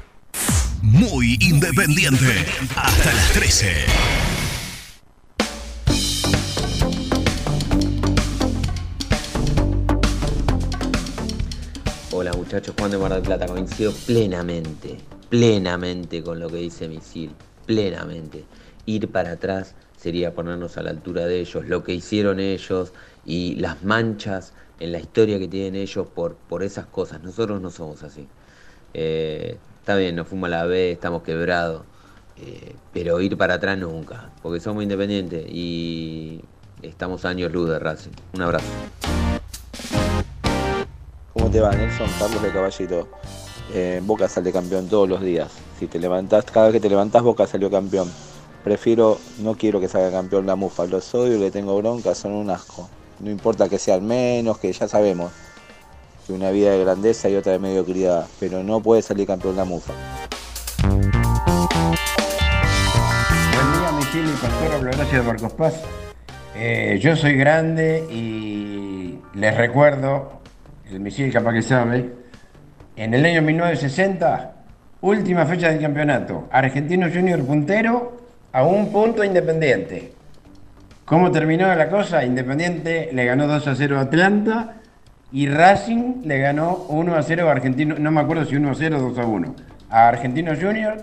Muy independiente. Hasta las 13. Hola muchachos, Juan de Mar del Plata, coincido plenamente, plenamente con lo que dice Misil, plenamente. Ir para atrás sería ponernos a la altura de ellos, lo que hicieron ellos y las manchas en la historia que tienen ellos por, por esas cosas. Nosotros no somos así. Eh, está bien, nos fuimos a la B, estamos quebrados, eh, pero ir para atrás nunca, porque somos independientes y estamos años luz de Racing. Un abrazo. Como te va, Nelson? Carlos de Caballito. Eh, Boca sale campeón todos los días. Si te levantás, cada vez que te levantás, Boca salió campeón. Prefiero, no quiero que salga campeón la mufa. Los odio, le tengo bronca, son un asco. No importa que sean menos, que ya sabemos que una vida de grandeza y otra de mediocridad. Pero no puede salir campeón la mufa. Buen día, Michel y Pastor, habla Horacio de Marcos Paz. Eh, yo soy grande y les recuerdo, el misil capaz que sabe, en el año 1960, última fecha del campeonato, Argentino Junior puntero a un punto Independiente. ¿Cómo terminó la cosa? Independiente le ganó 2 a 0 a Atlanta y Racing le ganó 1 a 0 a Argentino, no me acuerdo si 1 a 0 o 2 a 1, a Argentino Junior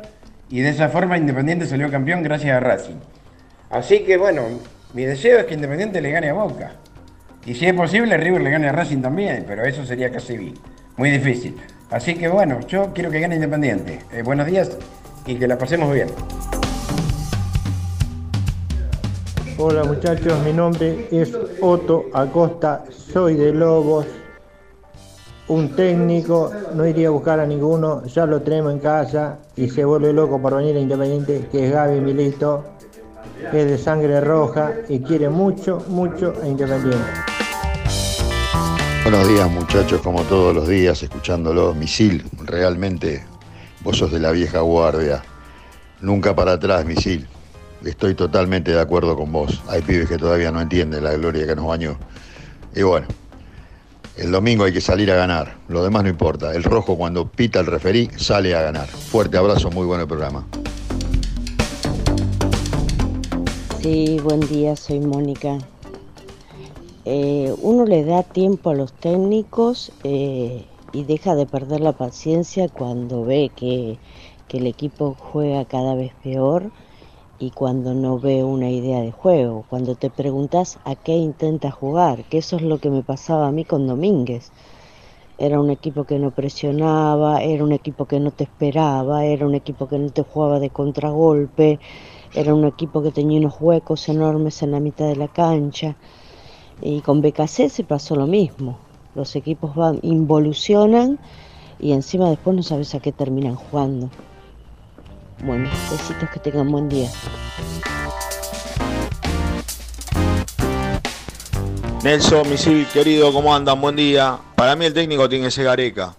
y de esa forma Independiente salió campeón gracias a Racing. Así que bueno, mi deseo es que Independiente le gane a Boca. Y si es posible, River le gane a Racing también, pero eso sería casi muy difícil. Así que bueno, yo quiero que gane Independiente. Eh, buenos días y que la pasemos bien. Hola muchachos, mi nombre es Otto Acosta, soy de Lobos, un técnico, no iría a buscar a ninguno, ya lo tenemos en casa y se vuelve loco por venir a Independiente, que es Gaby Milito, es de sangre roja y quiere mucho, mucho a Independiente. Buenos días muchachos, como todos los días, escuchándolo, Misil, realmente vos sos de la vieja guardia, nunca para atrás, Misil. Estoy totalmente de acuerdo con vos. Hay pibes que todavía no entienden la gloria que nos bañó. Y bueno, el domingo hay que salir a ganar. Lo demás no importa. El rojo cuando pita el referí sale a ganar. Fuerte abrazo, muy buen programa. Sí, buen día, soy Mónica. Eh, uno le da tiempo a los técnicos eh, y deja de perder la paciencia cuando ve que, que el equipo juega cada vez peor y cuando no ve una idea de juego, cuando te preguntas a qué intenta jugar, que eso es lo que me pasaba a mí con Domínguez. Era un equipo que no presionaba, era un equipo que no te esperaba, era un equipo que no te jugaba de contragolpe, era un equipo que tenía unos huecos enormes en la mitad de la cancha. Y con BKC se pasó lo mismo. Los equipos van, involucionan y encima después no sabes a qué terminan jugando. Bueno, besitos que tengan buen día. Nelson, misil querido, ¿cómo andan? Buen día. Para mí el técnico tiene que ser Gareca.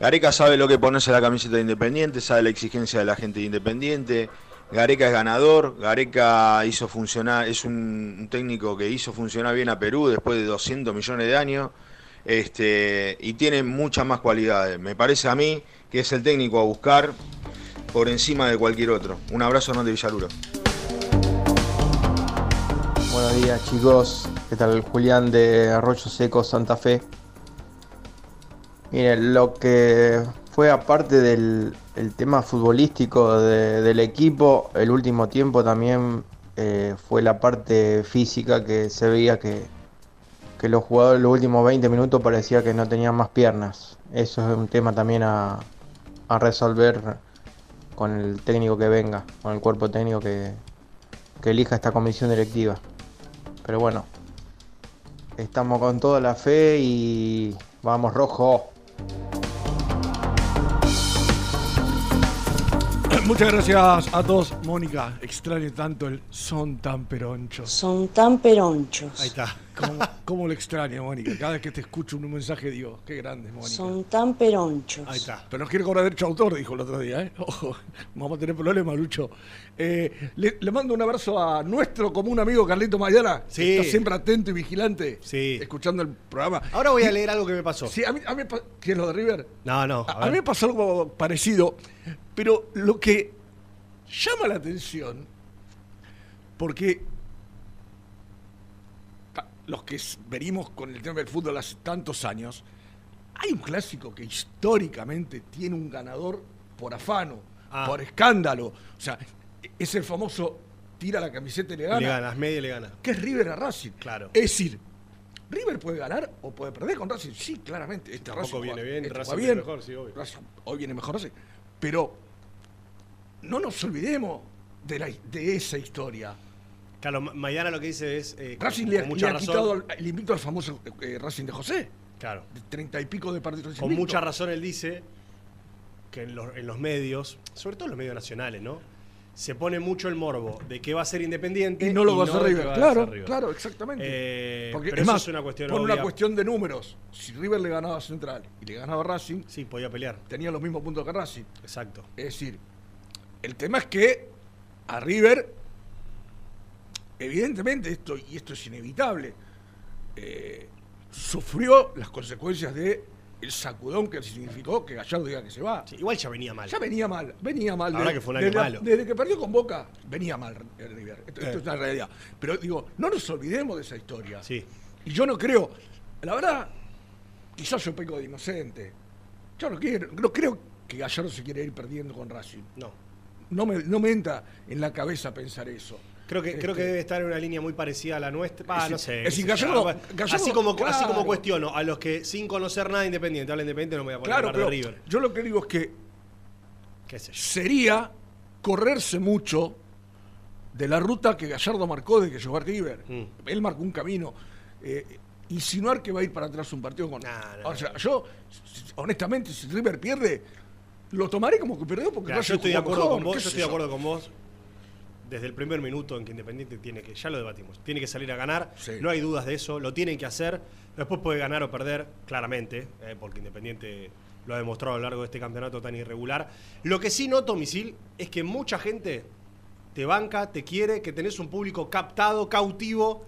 Gareca sabe lo que ponerse la camiseta de Independiente, sabe la exigencia de la gente de Independiente. Gareca es ganador, Gareca hizo funcionar, es un, un técnico que hizo funcionar bien a Perú después de 200 millones de años este, y tiene muchas más cualidades. Me parece a mí que es el técnico a buscar por encima de cualquier otro. Un abrazo, Hernán de Villaluro. Buenos días chicos, ¿qué tal? Julián de Arroyo Seco, Santa Fe. Miren, lo que fue aparte del el tema futbolístico de- del equipo, el último tiempo también eh, fue la parte física que se veía que, que los jugadores los últimos 20 minutos parecía que no tenían más piernas. Eso es un tema también a resolver con el técnico que venga, con el cuerpo técnico que, que elija esta comisión directiva. Pero bueno, estamos con toda la fe y vamos rojo. Muchas gracias a todos. Mónica, extraño tanto el son tan peronchos. Son tan peronchos. Ahí está. ¿Cómo, cómo lo extraño, Mónica? Cada vez que te escucho un mensaje digo, qué grande, Mónica. Son tan peronchos. Ahí está. Pero nos quiere cobrar derecho a autor, dijo el otro día, ¿eh? Ojo, vamos a tener problemas, Lucho. Eh, le, le mando un abrazo a nuestro común amigo Carlito Mayana. Sí. que Está siempre atento y vigilante. Sí. Escuchando el programa. Ahora voy a Y- leer algo que me pasó. Sí, a mí, a mí ¿qué es lo de River? No, no. A, a mí me pasó algo parecido, pero lo que llama la atención, porque los que venimos con el tema del fútbol hace tantos años, hay un clásico que históricamente tiene un ganador por afano, Ah. por escándalo. O sea, es el famoso tira la camiseta y le gana. Le ganas, media le gana. Que es River a Racing. Claro. Es decir, River puede ganar o puede perder con Racing. Sí, claramente. Este Tampoco Racing viene bien, este Racing viene bien. mejor, sí, obvio. Racing hoy viene mejor Racing. Pero no nos olvidemos de, la- de esa historia. Claro, Ma- Mayana lo que dice es. eh, con- Racing le, con mucha le ha razón. quitado el, invicto al famoso eh, Racing de José. Claro. De treinta y pico de partidos Con mucha razón él dice que en los, en los medios, sobre todo en los medios nacionales, ¿no? Se pone mucho el morbo de que va a ser independiente Y no lo va a de hacer que River. va a Claro, ser River. claro, exactamente. Eh, Porque pero es eso más, es una cuestión por una cuestión de números. Si River le ganaba a Central y le ganaba a Racing, sí, podía pelear. Tenía los mismos puntos que Racing. Exacto. Es decir, el tema es que a River, evidentemente, esto, y esto es inevitable, eh, sufrió las consecuencias de el sacudón que significó que Gallardo diga que se va. igual ya venía mal. Ya venía mal, venía mal. Verdad Desde- que fue un año desde, malo. desde que perdió con Boca, venía mal el River. Esto, esto Eh. es una realidad. Pero digo, no nos olvidemos de esa historia. Sí. Y yo no creo, la verdad, quizás yo peco de inocente. Yo no quiero, no creo que Gallardo se quiera ir perdiendo con Racing. No. No me, no me entra en la cabeza pensar eso. Creo que, creo que Este, debe estar en una línea muy parecida a la nuestra. Ah, Es no sé. es decir. Gallardo- Ah, Gallardo- así, como, así como claro. cuestiono a los que sin conocer nada de Independiente, habla Independiente, no me voy a poner a Claro, hablar pero de River. yo lo que digo es que ¿Qué sé yo? sería correrse mucho de la ruta que Gallardo marcó de que llegó a River. Mm. Él marcó un camino. Eh, insinuar que va a ir para atrás un partido con. o sea, yo, honestamente, si River pierde, lo tomaré como que perdió porque Mira, Racing yo estoy de acuerdo con vos, yo estoy de acuerdo con vos. Desde el primer minuto en que Independiente tiene que, ya lo debatimos, tiene que salir a ganar, no hay dudas de eso, lo tienen que hacer, después puede ganar o perder, claramente, eh, porque Independiente lo ha demostrado a lo largo de este campeonato tan irregular. Lo que sí noto, Misil, es que mucha gente te banca, te quiere, que tenés un público captado, cautivo,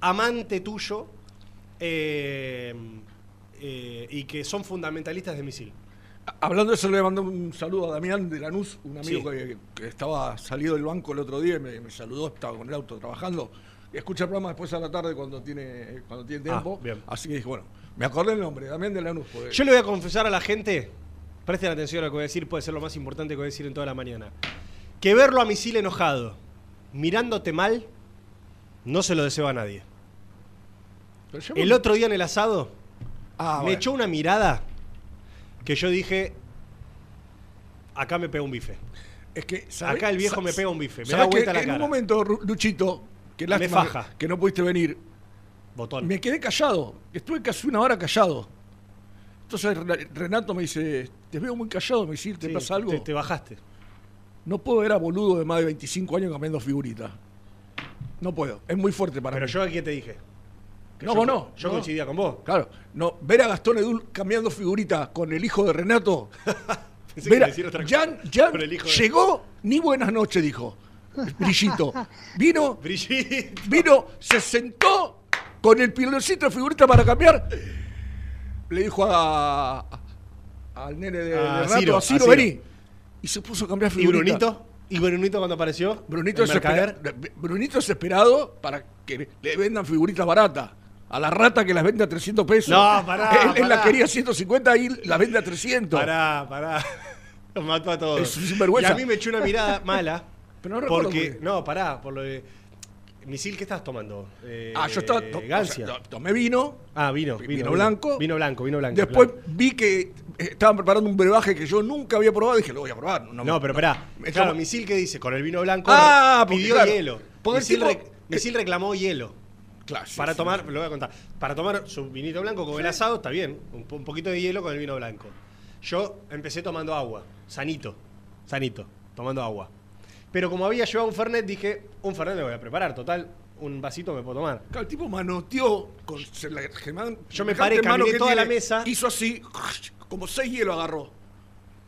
amante tuyo, eh, eh, y que son fundamentalistas de Misil. Hablando de eso, le mando un saludo a Damián de Lanús, un amigo Sí. que, que estaba salido del banco el otro día y me, me saludó, estaba con el auto trabajando. Escucha el programa después a la tarde cuando tiene, cuando tiene Ah, tiempo. bien. Así que dije, bueno, me acordé el nombre, Damián de Lanús. porque- Yo le voy a confesar a la gente, presten atención a lo que voy a decir, puede ser lo más importante que voy a decir en toda la mañana. Que verlo a Misil enojado, mirándote mal, no se lo deseo a nadie. El otro día en el asado, Ah, me bueno. echó una mirada que yo dije, acá me pega un bife. Es que ¿sabés- Acá el viejo me pega un bife, me ¿sabés da que vuelta la en cara. un momento, Luchito, que Me faja. que no pudiste venir, Botón. me quedé callado. Estuve casi una hora callado. Entonces Re- Renato me dice, te veo muy callado, me dice, ¿te Sí, pasa algo? Te, te bajaste. No puedo ver a boludo de más de 25 años cambiando figuritas. No puedo, es muy fuerte para Pero mí. yo aquí te dije. No, yo, vos no. Yo no. coincidía con vos. Claro, no, ver a Gastón Edul cambiando figuritas con el hijo de Renato. Pensé que ver iba a- a decir otra cosa. Jan, Jan de- llegó, ni buenas noches, dijo. Brillito. Vino, Brigitte. vino, se sentó con el piloncito de figurita para cambiar. Le dijo a, a- al nene de, A de Renato, Ciro, a Ciro, a Ciro. vení. Y se puso a cambiar ¿Y figuritas. Brunito? ¿Y Brunito cuando apareció? Brunito, desespera- Brunito desesperado para que le vendan figuritas baratas. A la rata que las vende a 300 pesos. No, pará, Él, él pará. las quería a 150 y las vende a 300. Pará, pará. Los mató a todos. Es sinvergüenza. Y a mí me echó una mirada mala. Pero no recuerdo porque, no, pará, por lo de. Misil, ¿qué estás tomando? Eh, Ah, yo estaba. to- Gancia. o sea, tomé vino. ah, vino, vino vino. blanco. Vino blanco, vino blanco. Después vi que eh, estaban preparando un brebaje que yo nunca había probado. Dije, lo voy a probar. No, No, pero esperá. me Claro, Misil, ¿qué dice? Con el vino blanco Ah, pidió claro, hielo. el Misil, tipo- rec- Misil reclamó hielo. Claro, para sí, tomar, sí. lo voy a contar. Para tomar su vinito blanco con el asado, está bien. Un, po- un poquito de hielo con el vino blanco. Yo empecé tomando agua, sanito, sanito, tomando agua. Pero como había llevado un Fernet, dije, un Fernet me voy a preparar, total, un vasito me puedo tomar. Claro, el tipo manoteó con la gemán- Yo me paré, mano caminé que toda la mesa. Hizo así, como seis hielos agarró.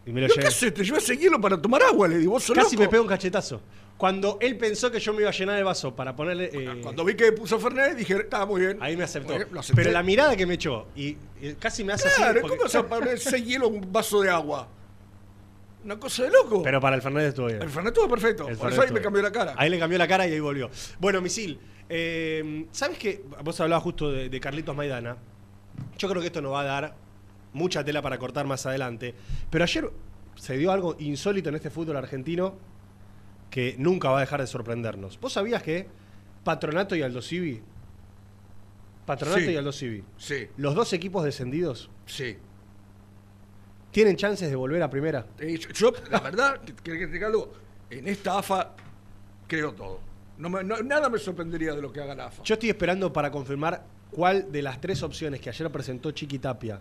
Y me lo Yo llevé. qué sé, te llevé ese hielo para tomar agua, le digo, vos Casi loco. me pegó un cachetazo. Cuando él pensó que yo me iba a llenar el vaso para ponerle. eh, Cuando vi que puso Fernet, dije, está muy bien. ahí me aceptó. Bien. Pero la mirada que me echó, y, y casi me hace Claro, así. porque- ¿cómo vas a poner seis hielos en un vaso de agua? Una cosa de loco. Pero para el Fernet estuvo bien. el Fernet estuvo perfecto. El Por Fernet eso ahí estuvo me cambió la cara. Ahí le cambió la cara y ahí volvió. Bueno, Misil, eh, ¿sabes qué? Vos hablabas justo de, de Carlitos Maidana. Yo creo que esto nos va a dar mucha tela para cortar más adelante. Pero ayer se dio algo insólito en este fútbol argentino que nunca va a dejar de sorprendernos. ¿Vos sabías que Patronato y Aldo Civi, Patronato Sí. y Aldo Civi, Sí, los dos equipos descendidos, sí. tienen chances de volver a primera? Eh, yo, yo, la verdad, que, te algo, en esta AFA creo todo. No me- no- nada me sorprendería de lo que haga la AFA. Yo estoy esperando para confirmar cuál de las tres opciones que ayer presentó Chiqui Tapia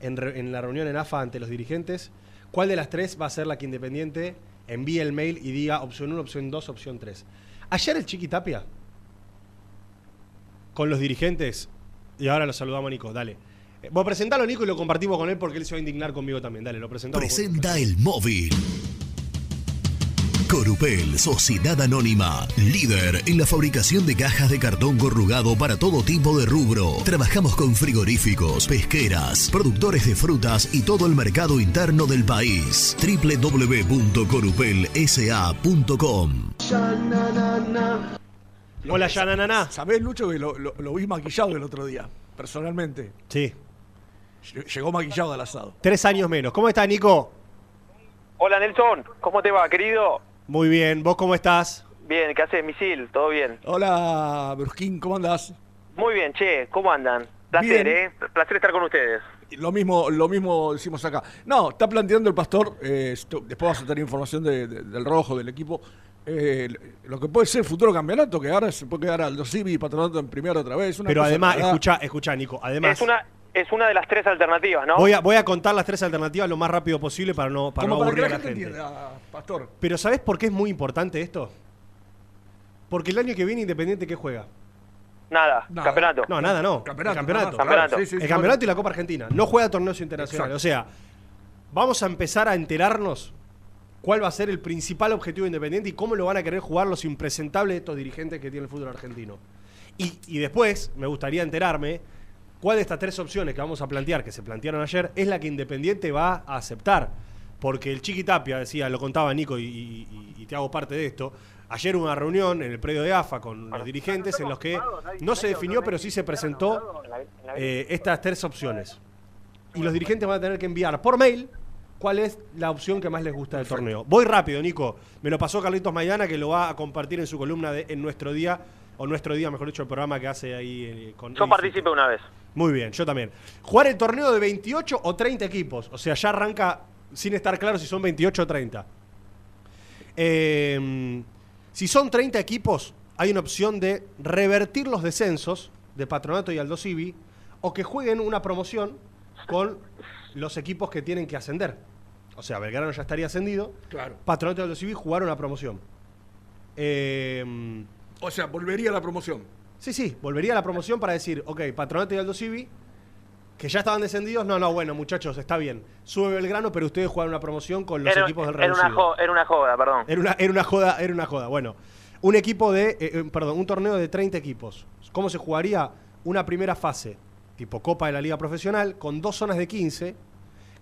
en, re- en la reunión en AFA ante los dirigentes, cuál de las tres va a ser la que Independiente envíe el mail y diga opción 1, opción 2, opción 3. Ayer el Chiqui Tapia, con los dirigentes, y ahora lo saludamos a Nico, dale. Eh, Vos presentalo Nico y lo compartimos con él porque él se va a indignar conmigo también. Dale, lo presentamos. Presenta el móvil. Corupel, Sociedad Anónima, líder en la fabricación de cajas de cartón corrugado para todo tipo de rubro. Trabajamos con frigoríficos, pesqueras, productores de frutas y todo el mercado interno del país. www.corupelsa.com Hola, Yanananá. ¿Sabés, Lucho, que lo, lo- lo vi maquillado el otro día, personalmente? Sí. Lle- Llegó maquillado al asado. Tres años menos. ¿Cómo estás, Nico? Hola Nelson, ¿cómo te va, querido? Muy bien. ¿Vos cómo estás? Bien, ¿qué haces, misil? ¿Todo bien? Hola, Brusquín, ¿cómo andás? Muy bien, che, ¿cómo andan? Placer, Bien. ¿eh? Placer estar con ustedes. Lo mismo, lo mismo decimos acá. No, está planteando el pastor, eh, después vas a tener información de- de- del rojo, del equipo, eh, lo que puede ser futuro campeonato, que ahora se puede quedar al Civi y patronato en primero otra vez. Una Pero además, escucha, escucha, Nico. Además, Es una, es una de las tres alternativas, ¿no? voy, a, voy a contar las tres alternativas lo más rápido posible para no, para no para que aburrir la a la gente entienda, pastor. Pero ¿sabés por qué es muy importante esto? Porque el año que viene Independiente, ¿qué juega? Nada, campeonato. No, nada, no. Campeonato, el campeonato. sí, sí, el sí, campeonato bueno. y la Copa Argentina. No juega torneos internacionales. Exacto. O sea, vamos a empezar a enterarnos cuál va a ser el principal objetivo de Independiente y cómo lo van a querer jugar los impresentables de estos dirigentes que tiene el fútbol argentino. Y, y después me gustaría enterarme cuál de estas tres opciones que vamos a plantear, que se plantearon ayer, es la que Independiente va a aceptar. Porque el Chiqui Tapia, decía, lo contaba Nico y, y- y- y te hago parte de esto. Ayer hubo una reunión en el predio de AFA con los dirigentes en los que no se definió, pero sí se presentó eh, estas tres opciones. Y los dirigentes van a tener que enviar por mail cuál es la opción que más les gusta del torneo. Voy rápido, Nico. Me lo pasó Carlitos Maidana, que lo va a compartir en su columna de En Nuestro Día, o Nuestro Día, mejor dicho, el programa que hace ahí eh, con... Yo participé una vez. Muy bien, yo también. Jugar el torneo de 28 o 30 equipos. O sea, ya arranca sin estar claro si son 28 o 30. Eh, si son 30 equipos, hay una opción de revertir los descensos de Patronato y Aldo Civi o que jueguen una promoción con los equipos que tienen que ascender. O sea, Belgrano ya estaría ascendido. Claro. Patronato y Aldo Civi jugar una promoción. Eh, O sea, volvería a la promoción. Sí, sí, volvería a la promoción para decir, ok, Patronato y Aldo Civi, que ya estaban descendidos, no, no, bueno, muchachos, está bien. Sube Belgrano, pero ustedes juegan una promoción con los Era, equipos del era una reducido. jo- era una joda, perdón. Era una, era una joda, era una joda. Bueno, un equipo de, eh, eh, perdón, un torneo de 30 equipos. ¿Cómo se jugaría? Una primera fase, tipo Copa de la Liga Profesional, con dos zonas de 15.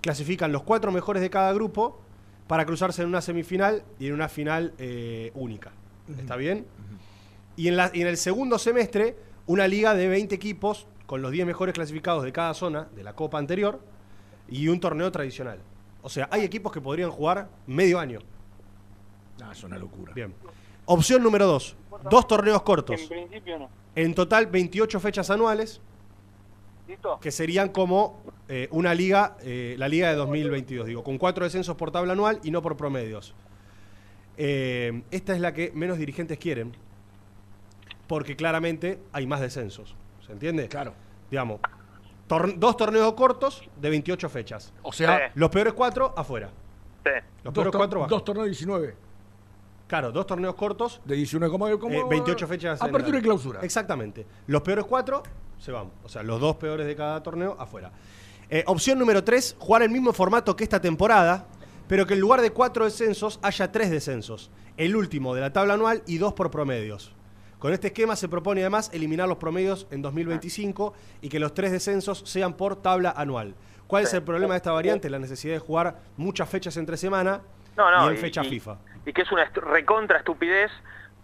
Clasifican los cuatro mejores de cada grupo para cruzarse en una semifinal y en una final eh, única. ¿Está bien? Y en, la- y en el segundo semestre, una liga de 20 equipos con los 10 mejores clasificados de cada zona de la Copa anterior y un torneo tradicional. O sea, hay equipos que podrían jugar medio año. Ah, es una locura. Bien. Opción número 2. Dos torneos cortos. En principio no. En total, 28 fechas anuales, ¿Listo? que serían como eh, una liga, eh, la liga de 2022, digo, con cuatro descensos por tabla anual y no por promedios. Eh, esta es la que menos dirigentes quieren, porque claramente hay más descensos. ¿Se entiende? Claro. Digamos, tor- dos torneos cortos de 28 fechas. O sea, los peores cuatro afuera. Sí. Los dos, peores tor- cuatro dos torneos de 19. Claro, dos torneos cortos. De 19 como, como Eh, 28 fechas. Apertura y clausura. Exactamente. Los peores cuatro se van. O sea, los dos peores de cada torneo afuera. Eh, opción número 3, jugar el mismo formato que esta temporada, pero que en lugar de cuatro descensos haya tres descensos. El último de la tabla anual y dos por promedios. Con este esquema se propone además eliminar los promedios en 2025 y que los tres descensos sean por tabla anual. ¿Cuál es el problema de esta variante? La necesidad de jugar muchas fechas entre semana No, no, y en fecha y- FIFA. Y que es una recontra estupidez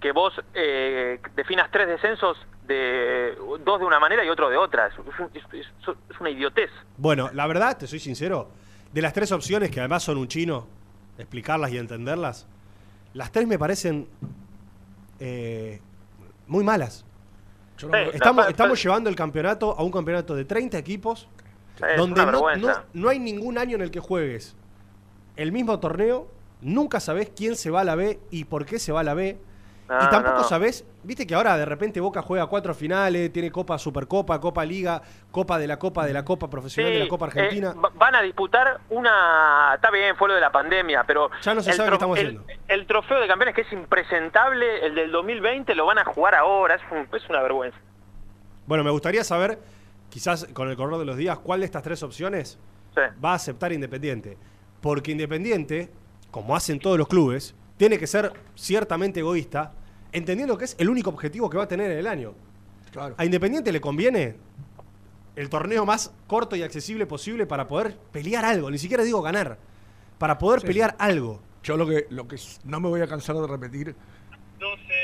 que vos eh, definas tres descensos de dos de una manera y otro de otra. Es una idiotez. Bueno, la verdad, te soy sincero, de las tres opciones, que además son un chino, explicarlas y entenderlas, las tres me parecen eh, muy malas. Yo no- estamos llevando el campeonato a un campeonato de 30 equipos, Es donde no, no- no hay ningún año en el que juegues el mismo torneo, nunca sabés quién se va a la B y por qué se va a la B, y tampoco sabés, viste que ahora de repente Boca juega cuatro finales, tiene Copa Supercopa, Copa Liga, Copa de la Copa de la Copa Profesional de la Copa eh, Argentina. va- van a disputar una. Está bien, fue lo de la pandemia, pero. Ya no se sabe qué estamos el- haciendo. El trofeo de campeones, que es impresentable, el del 2020, lo van a jugar ahora. Es, un- es una vergüenza. Bueno, me gustaría saber, quizás con el correr de los días, cuál de estas tres opciones va a aceptar Independiente. Porque Independiente, como hacen todos los clubes, tiene que ser ciertamente egoísta, entendiendo que es el único objetivo que va a tener en el año. Claro. A Independiente le conviene el torneo más corto y accesible posible para poder pelear algo, ni siquiera digo ganar, para poder Sí, pelear algo. Yo lo que, lo que no me voy a cansar de repetir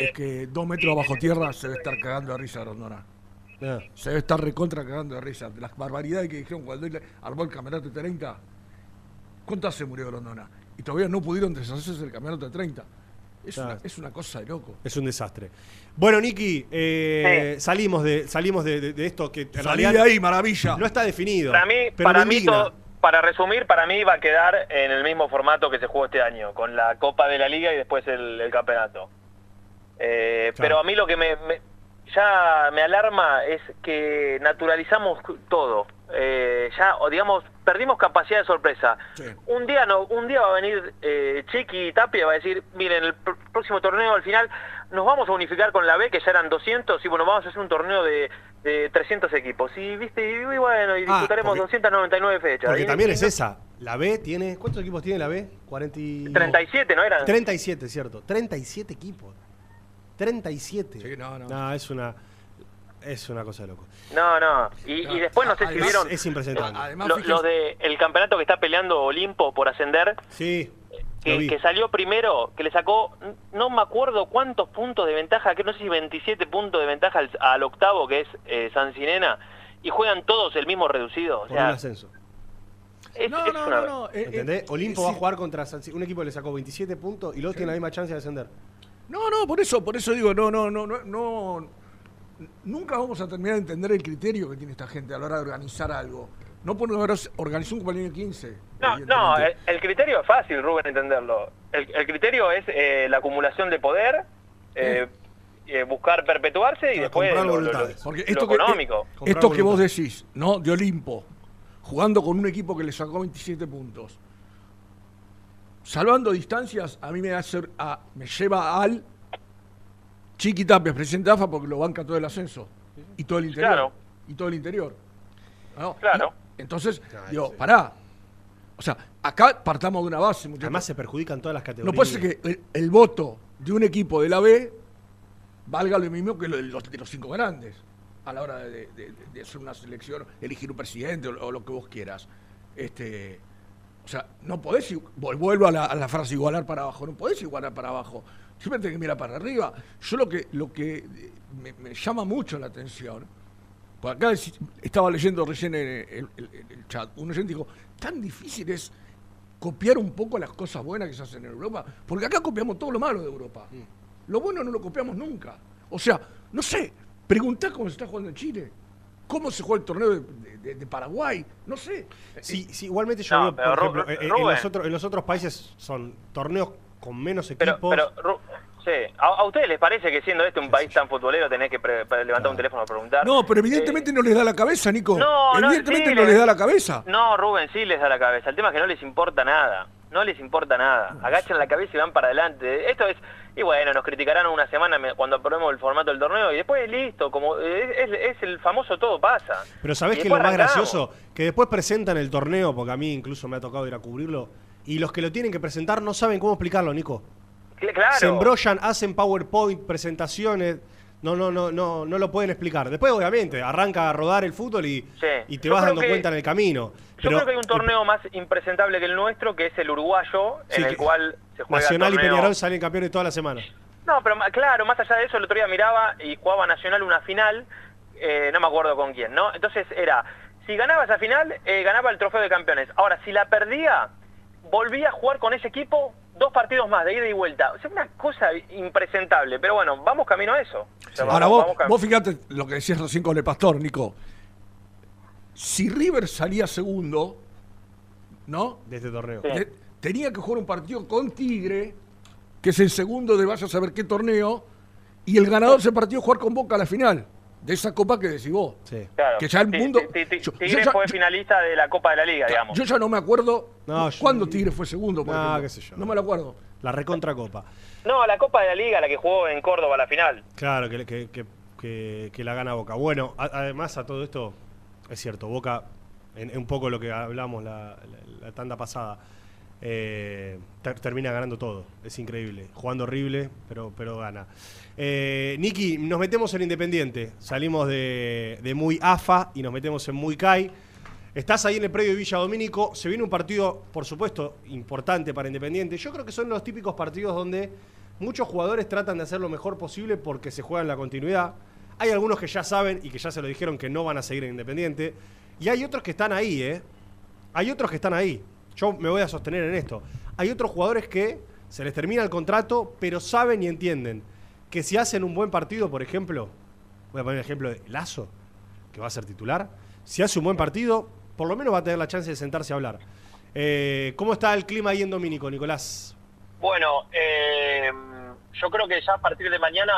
es que dos metros bajo tierra se debe estar cagando de risa Rondona. Ah. Se debe estar recontra cagando de risa. De las barbaridades que dijeron cuando él armó el campeonato de 30. ¿Cuántas se murió Rondona? Y todavía no pudieron deshacerse del campeonato de 30. Es, Claro. una, es una cosa de loco. Es un desastre. Bueno, Niki, eh, salimos de salimos de, de- de esto que en Salí de ahí, maravilla. no está definido. Para mí, pero para mí para resumir, para mí va a quedar en el mismo formato que se jugó este año, con la Copa de la Liga y después el, el campeonato. Eh, Pero a mí lo que me, me- ya me alarma es que naturalizamos todo. Eh, ya, o digamos, perdimos capacidad de sorpresa. Un día no, un día va a venir eh, Chiqui y Tapia y va a decir, miren, el pr- próximo torneo al final nos vamos a unificar con la B, que ya eran 200, y bueno, vamos a hacer un torneo de, de 300 equipos. Y, viste, y, bueno, y Ah, disputaremos porque- 299 fechas. Porque Y- también es no- esa. La B tiene. ¿Cuántos equipos tiene la B? 40 y- 37, ¿no eran? 37, cierto. 37 equipos. 37. Sí, no, no. No, es una. Es una cosa de loco. No, no. Y, y después no sé si Además, vieron es impresentable. lo- Además, lo, fíjense- lo de el campeonato que está peleando Olimpo por ascender. Sí. Que, salió primero, que le sacó, no me acuerdo cuántos puntos de ventaja, que no sé si 27 puntos de ventaja al, al octavo, que es eh, San Sinena, y juegan todos el mismo reducido. O Por un ascenso. es, No, es no, una- no, no. eh, ¿Entendés? eh, Olimpo eh, va a sí. jugar contra San Si- un equipo que le sacó 27 puntos y luego tiene la misma chance de ascender. No, no, por eso, por eso digo, no, no, no, no, no. Nunca vamos a terminar de entender el criterio que tiene esta gente a la hora de organizar algo. No por haber organizado un cumpleaños 15. No, no, el, el criterio es fácil, Rubén, entenderlo. El, el criterio es eh, la acumulación de poder, eh, eh, buscar perpetuarse y después lo, lo- voluntades. lo- Porque lo esto que- económico. Esto que vos decís, ¿no? De Olimpo, jugando con un equipo que le sacó 27 puntos. Salvando distancias, a mí me, hace, a- me lleva al Chiqui Tapia, presidente de AFA, porque lo banca todo el ascenso. Y todo el interior. Claro. Y todo el interior. ¿No? Claro. Y- entonces, digo, pará. O sea, acá partamos de una base, muchachos. Además se perjudican todas las No categorías. puede ser que el, el voto de un equipo de la B valga lo mismo que lo de los, de los cinco grandes a la hora de, de- de hacer una selección, elegir un presidente o, o lo que vos quieras. Este, o sea, no podés, vuelvo a la, a la frase igualar para abajo, no podés igualar para abajo. Siempre tenés que mirar para arriba. Yo lo que, lo que me, me llama mucho la atención, por acá estaba leyendo recién en el, el- el- el chat, un oyente dijo, tan difícil es copiar un poco las cosas buenas que se hacen en Europa, porque acá copiamos todo lo malo de Europa. Lo bueno no lo copiamos nunca. O sea, no sé, preguntá cómo se está jugando en Chile, cómo se juega el torneo de, de- de Paraguay, no sé. Sí, sí, igualmente yo No, veo, por pero ejemplo, en- en, los otros, en los otros países son torneos con menos Pero, equipos. pero Ru- sí, ¿A, a ustedes les parece que siendo este un país tan futbolero tenés que pre- levantar un teléfono a preguntar? No, pero evidentemente no les da la cabeza, Nico. Eh, No, no, evidentemente sí, no le- les da la cabeza. No, Rubén, sí les da la cabeza. El tema es que no les importa nada. No les importa nada. Agachan la cabeza y van para adelante. Esto es... Y bueno, nos criticarán una semana cuando aprobemos el formato del torneo y después listo, como es, es el famoso todo pasa. Pero ¿sabés es lo más gracioso? Que después presentan el torneo, porque a mí incluso me ha tocado ir a cubrirlo, y los que lo tienen que presentar no saben cómo explicarlo, Nico. Cl- Claro. Se embrollan, hacen PowerPoint, presentaciones, no, no, no, no, no lo pueden explicar. Después, obviamente, arranca a rodar el fútbol y, Sí. y te Yo vas dando que- cuenta en el camino. Yo creo que hay un torneo más impresentable que el nuestro, que es el uruguayo, Sí, en el cual se juega Nacional y Peñarol salen campeones toda la semana. No, pero claro, más allá de eso, el otro día miraba y jugaba Nacional una final, eh, no me acuerdo con quién, ¿no? Entonces era, si ganaba esa final, eh, ganaba el trofeo de campeones. Ahora, si la perdía, volvía a jugar con ese equipo dos partidos más, de ida y vuelta. O sea, una cosa impresentable. Pero bueno, vamos camino a eso. O sea, Ahora vamos- vos, vamos vos fíjate lo que decías recién con el pastor, Nico. Si River salía segundo, ¿no? De este torneo. De- tenía que jugar un partido con Tigre que es el segundo de vaya a saber qué torneo, y el ganador de ese partido jugar con Boca a la final de esa copa que decís vos. Claro. Que ya el mundo. Tigre yo ya- fue finalista de la Copa de la Liga, digamos. Yo ya no me acuerdo No, yo- cuándo Tigre fue segundo. Por No, qué sé yo. No me lo acuerdo. La recontracopa. No, la Copa de la Liga, la que jugó en Córdoba la final. Claro, que, que, que- que- que la gana Boca. Bueno, a- además a todo esto, es cierto, Boca, en, en un poco lo que hablamos la, la- la tanda pasada, eh, ter- termina ganando todo. Es increíble. Jugando horrible, pero, pero gana. Eh, Niki, nos metemos en Independiente. Salimos de, de muy AFA y nos metemos en muy CAI. Estás ahí en el predio de Villa Domínico. Se viene un partido, por supuesto, importante para Independiente. Yo creo que son los típicos partidos donde muchos jugadores tratan de hacer lo mejor posible porque se juegan la continuidad. Hay algunos que ya saben y que ya se lo dijeron que no van a seguir en Independiente. Y hay otros que están ahí, ¿eh? Hay otros que están ahí. Yo me voy a sostener en esto. Hay otros jugadores que se les termina el contrato, pero saben y entienden que si hacen un buen partido, por ejemplo, voy a poner el ejemplo de Lazo, que va a ser titular, si hace un buen partido, por lo menos va a tener la chance de sentarse a hablar. Eh, ¿Cómo está el clima ahí en Domínico, Nicolás? Bueno, eh, yo creo que ya a partir de mañana,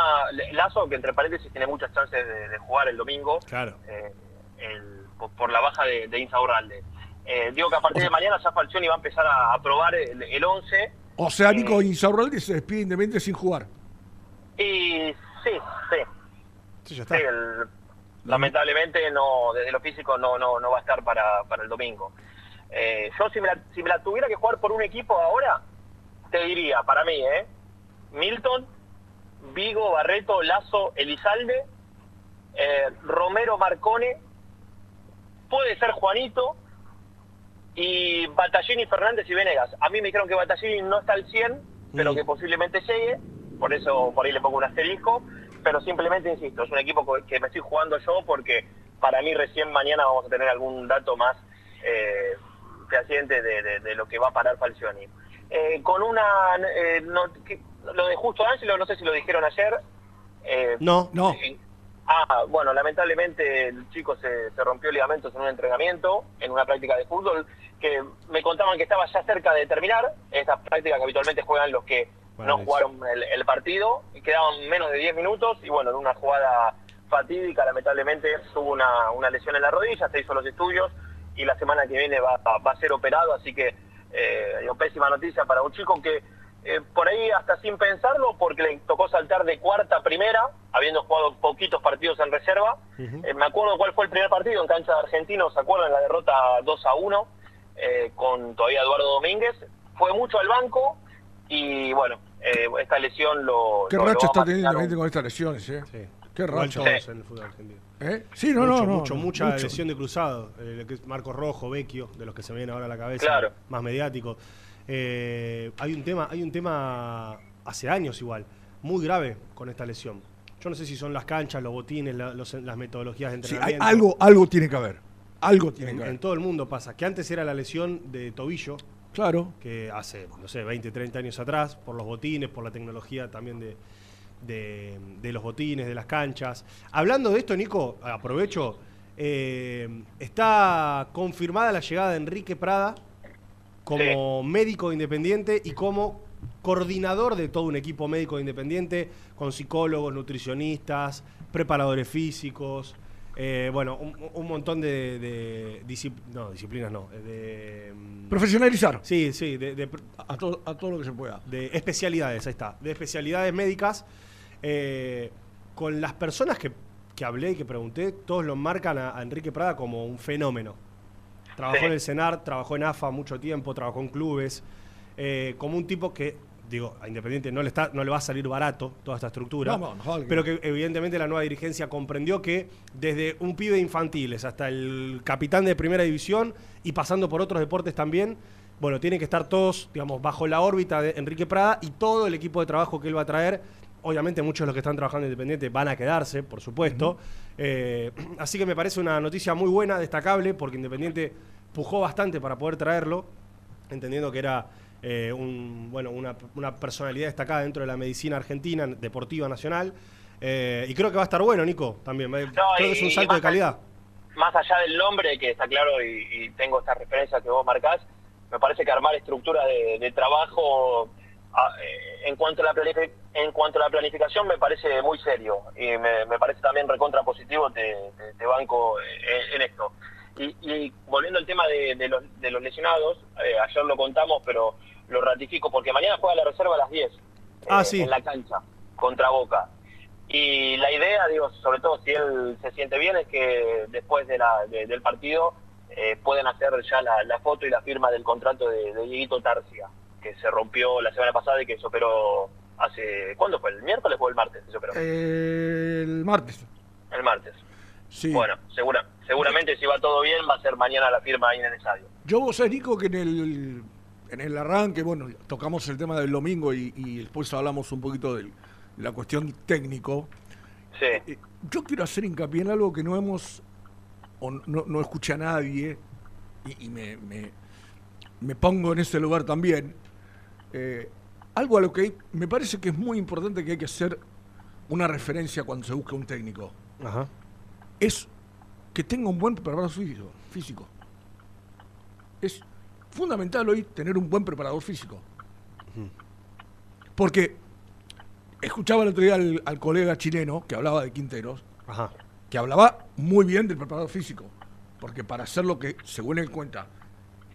Lazo, que entre paréntesis tiene muchas chances de, de jugar el domingo, Claro. eh, el- por, la baja de, de Insa Urralde. Eh, digo que a partir de mañana ya Falcioni va a empezar a, a probar el, el 11. O sea, Nico Insaurralde se despide independiente sin jugar. Y sí, sí. Sí, ya Sí, el- lamentablemente no, desde lo físico no, no, no va a estar para, para el domingo. Eh, yo si me, la, si me la tuviera que jugar por un equipo ahora, te diría, para mí, ¿eh? Milton, Vigo, Barreto, Lazo, Elizalde, eh, Romero, Marcone, puede ser Juanito y Batallini, Fernández y Venegas. A mí me dijeron que Batallini no está al 100, pero que posiblemente llegue, por eso por ahí le pongo un asterisco, pero simplemente insisto, es un equipo que me estoy jugando yo porque para mí recién mañana vamos a tener algún dato más eh, fehaciente de, de- de lo que va a parar Falcioni. Eh, con una... eh, no- que- lo de Justo Ángelo, no sé si lo dijeron ayer. eh, No. No. Ah, bueno, lamentablemente el chico se, se rompió ligamentos en un entrenamiento, en una práctica de fútbol, que me contaban que estaba ya cerca de terminar, esta práctica que habitualmente juegan los que Bueno, no jugaron el, el partido, y quedaban menos de 10 minutos, y bueno, en una jugada fatídica, lamentablemente tuvo una, una lesión en la rodilla, se hizo los estudios, y la semana que viene va, va a ser operado, así que eh, digo, pésima noticia para un chico que eh, por ahí hasta sin pensarlo, porque le tocó saltar de cuarta a primera, habiendo jugado poquitos partidos en reserva. Eh, me acuerdo cuál fue el primer partido en cancha de Argentinos, ¿se acuerdan? La derrota 2 a 1 eh, con todavía Eduardo Domínguez. Fue mucho al banco y bueno, eh, esta lesión lo... ¿Qué lo- lo racha va está teniendo marcar Independiente con estas lesiones, eh? Qué Igual racha. todos en el fútbol argentino. ¿Eh? Sí, no, mucho, no, no, mucho, no, mucha mucho. lesión de cruzado. eh, lo que es Marco Rojo, Vecchio, de los que se me vienen ahora a la cabeza, Claro. más mediático. Eh, hay un tema, hay un tema hace años igual, muy grave con esta lesión. Yo no sé si son las canchas, los botines, la- los- las metodologías de Sí, hay entrenamiento. algo, algo tiene que haber. Algo tiene en, que haber. en todo el mundo pasa. Que antes era la lesión de tobillo. Claro. Que hace, no sé, 20, 30 años atrás, por los botines, por la tecnología también de, de, de los botines, de las canchas. Hablando de esto, Nico, aprovecho. eh, está confirmada la llegada de Enrique Prada como médico independiente y como coordinador de todo un equipo médico independiente, con psicólogos, nutricionistas, preparadores físicos, eh, bueno, un, un montón de, no, disciplinas, no, de... mm, Profesionalizar. Sí, sí, de, de- A, todo, a todo lo que se pueda. de especialidades, ahí está, de especialidades médicas. eh, con las personas que, que hablé y que pregunté, todos lo marcan a, a Enrique Prada como un fenómeno. Trabajó Sí. en el CENAR, trabajó en AFA mucho tiempo, trabajó en clubes, eh, como un tipo que, digo, a Independiente no le, está, no le va a salir barato toda esta estructura, No, no, pero que evidentemente la nueva dirigencia comprendió que desde un pibe de infantiles hasta el capitán de primera división y pasando por otros deportes también, bueno, tienen que estar todos, digamos, bajo la órbita de Enrique Prada y todo el equipo de trabajo que él va a traer. Obviamente muchos de los que están trabajando en Independiente van a quedarse, por supuesto. Eh, así que me parece una noticia muy buena, destacable, porque Independiente pujó bastante para poder traerlo, entendiendo que era eh, un, bueno, una, una personalidad destacada dentro de la medicina argentina, deportiva nacional. Eh, y creo que va a estar bueno, Nico, también. creo que es un salto de calidad. más allá del nombre, que está claro y, y tengo esta referencia que vos marcás, me parece que armar estructuras de, de trabajo a- eh, en cuanto a la en cuanto a la planificación me parece muy serio y me, me parece también recontra positivo te, te- te banco eh, en, esto y, y volviendo al tema de, de los, de los lesionados eh, ayer lo contamos pero lo ratifico porque mañana juega la reserva a las 10 Ah, eh, sí. en la cancha contra Boca y la idea digo sobre todo si él se siente bien es que después de la, de- del partido eh, pueden hacer ya la, la foto y la firma del contrato de, de Dieguito Tarcia que se rompió la semana pasada y que se operó hace... ¿Cuándo fue? ¿El miércoles o el martes? que Se operó? El martes. El martes. Sí. Bueno, segura, seguramente si va todo bien va a ser mañana la firma ahí en el estadio. Yo vos sabés, Nico, que en el, en el arranque, bueno, tocamos el tema del domingo y, y después hablamos un poquito de la cuestión técnico. Eh, Sí. Yo quiero hacer hincapié en algo que no hemos, o no, no escuché a nadie, y, y me, me- me pongo en ese lugar también. Eh, algo a lo que me parece que es muy importante que hay que hacer una referencia cuando se busca un técnico. Ajá. Es que tenga un buen preparador físico. físico. Es fundamental hoy tener un buen preparador físico. Porque escuchaba el otro día al, al colega chileno que hablaba de Quinteros, Ajá. que hablaba muy bien del preparador físico. Porque para hacer lo que, según él cuenta,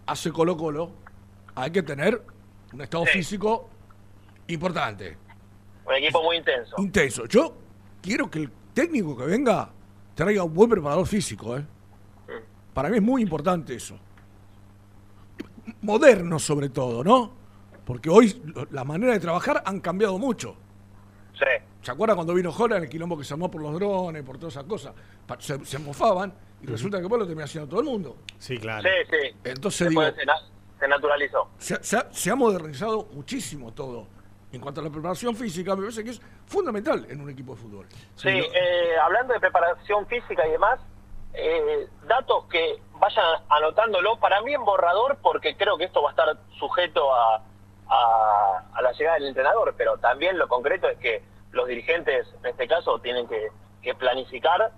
hace Colo Colo, hay que tener un estado físico importante, Un equipo muy intenso. intenso. Yo quiero que el técnico que venga traiga un buen preparador físico. ¿eh? Para mí es muy importante eso. Moderno sobre todo, ¿no? Porque hoy lo- la manera de trabajar han cambiado mucho. Sí. ¿Se acuerdan cuando vino Jola en el quilombo que se armó por los drones, por todas esas cosas? Se, se mofaban y resulta que después lo termina haciendo todo el mundo. Sí, claro. Sí, sí. Entonces Después digo, se, na- se naturalizó. se, se ha, se ha modernizado muchísimo todo. En cuanto a la preparación física, me parece que es fundamental en un equipo de fútbol. Sí, eh, hablando de preparación física y demás, eh, datos que vayan anotándolo para mí en borrador, porque creo que esto va a estar sujeto a, la llegada del entrenador, pero también lo concreto es que los dirigentes, en este caso, tienen que, que planificar,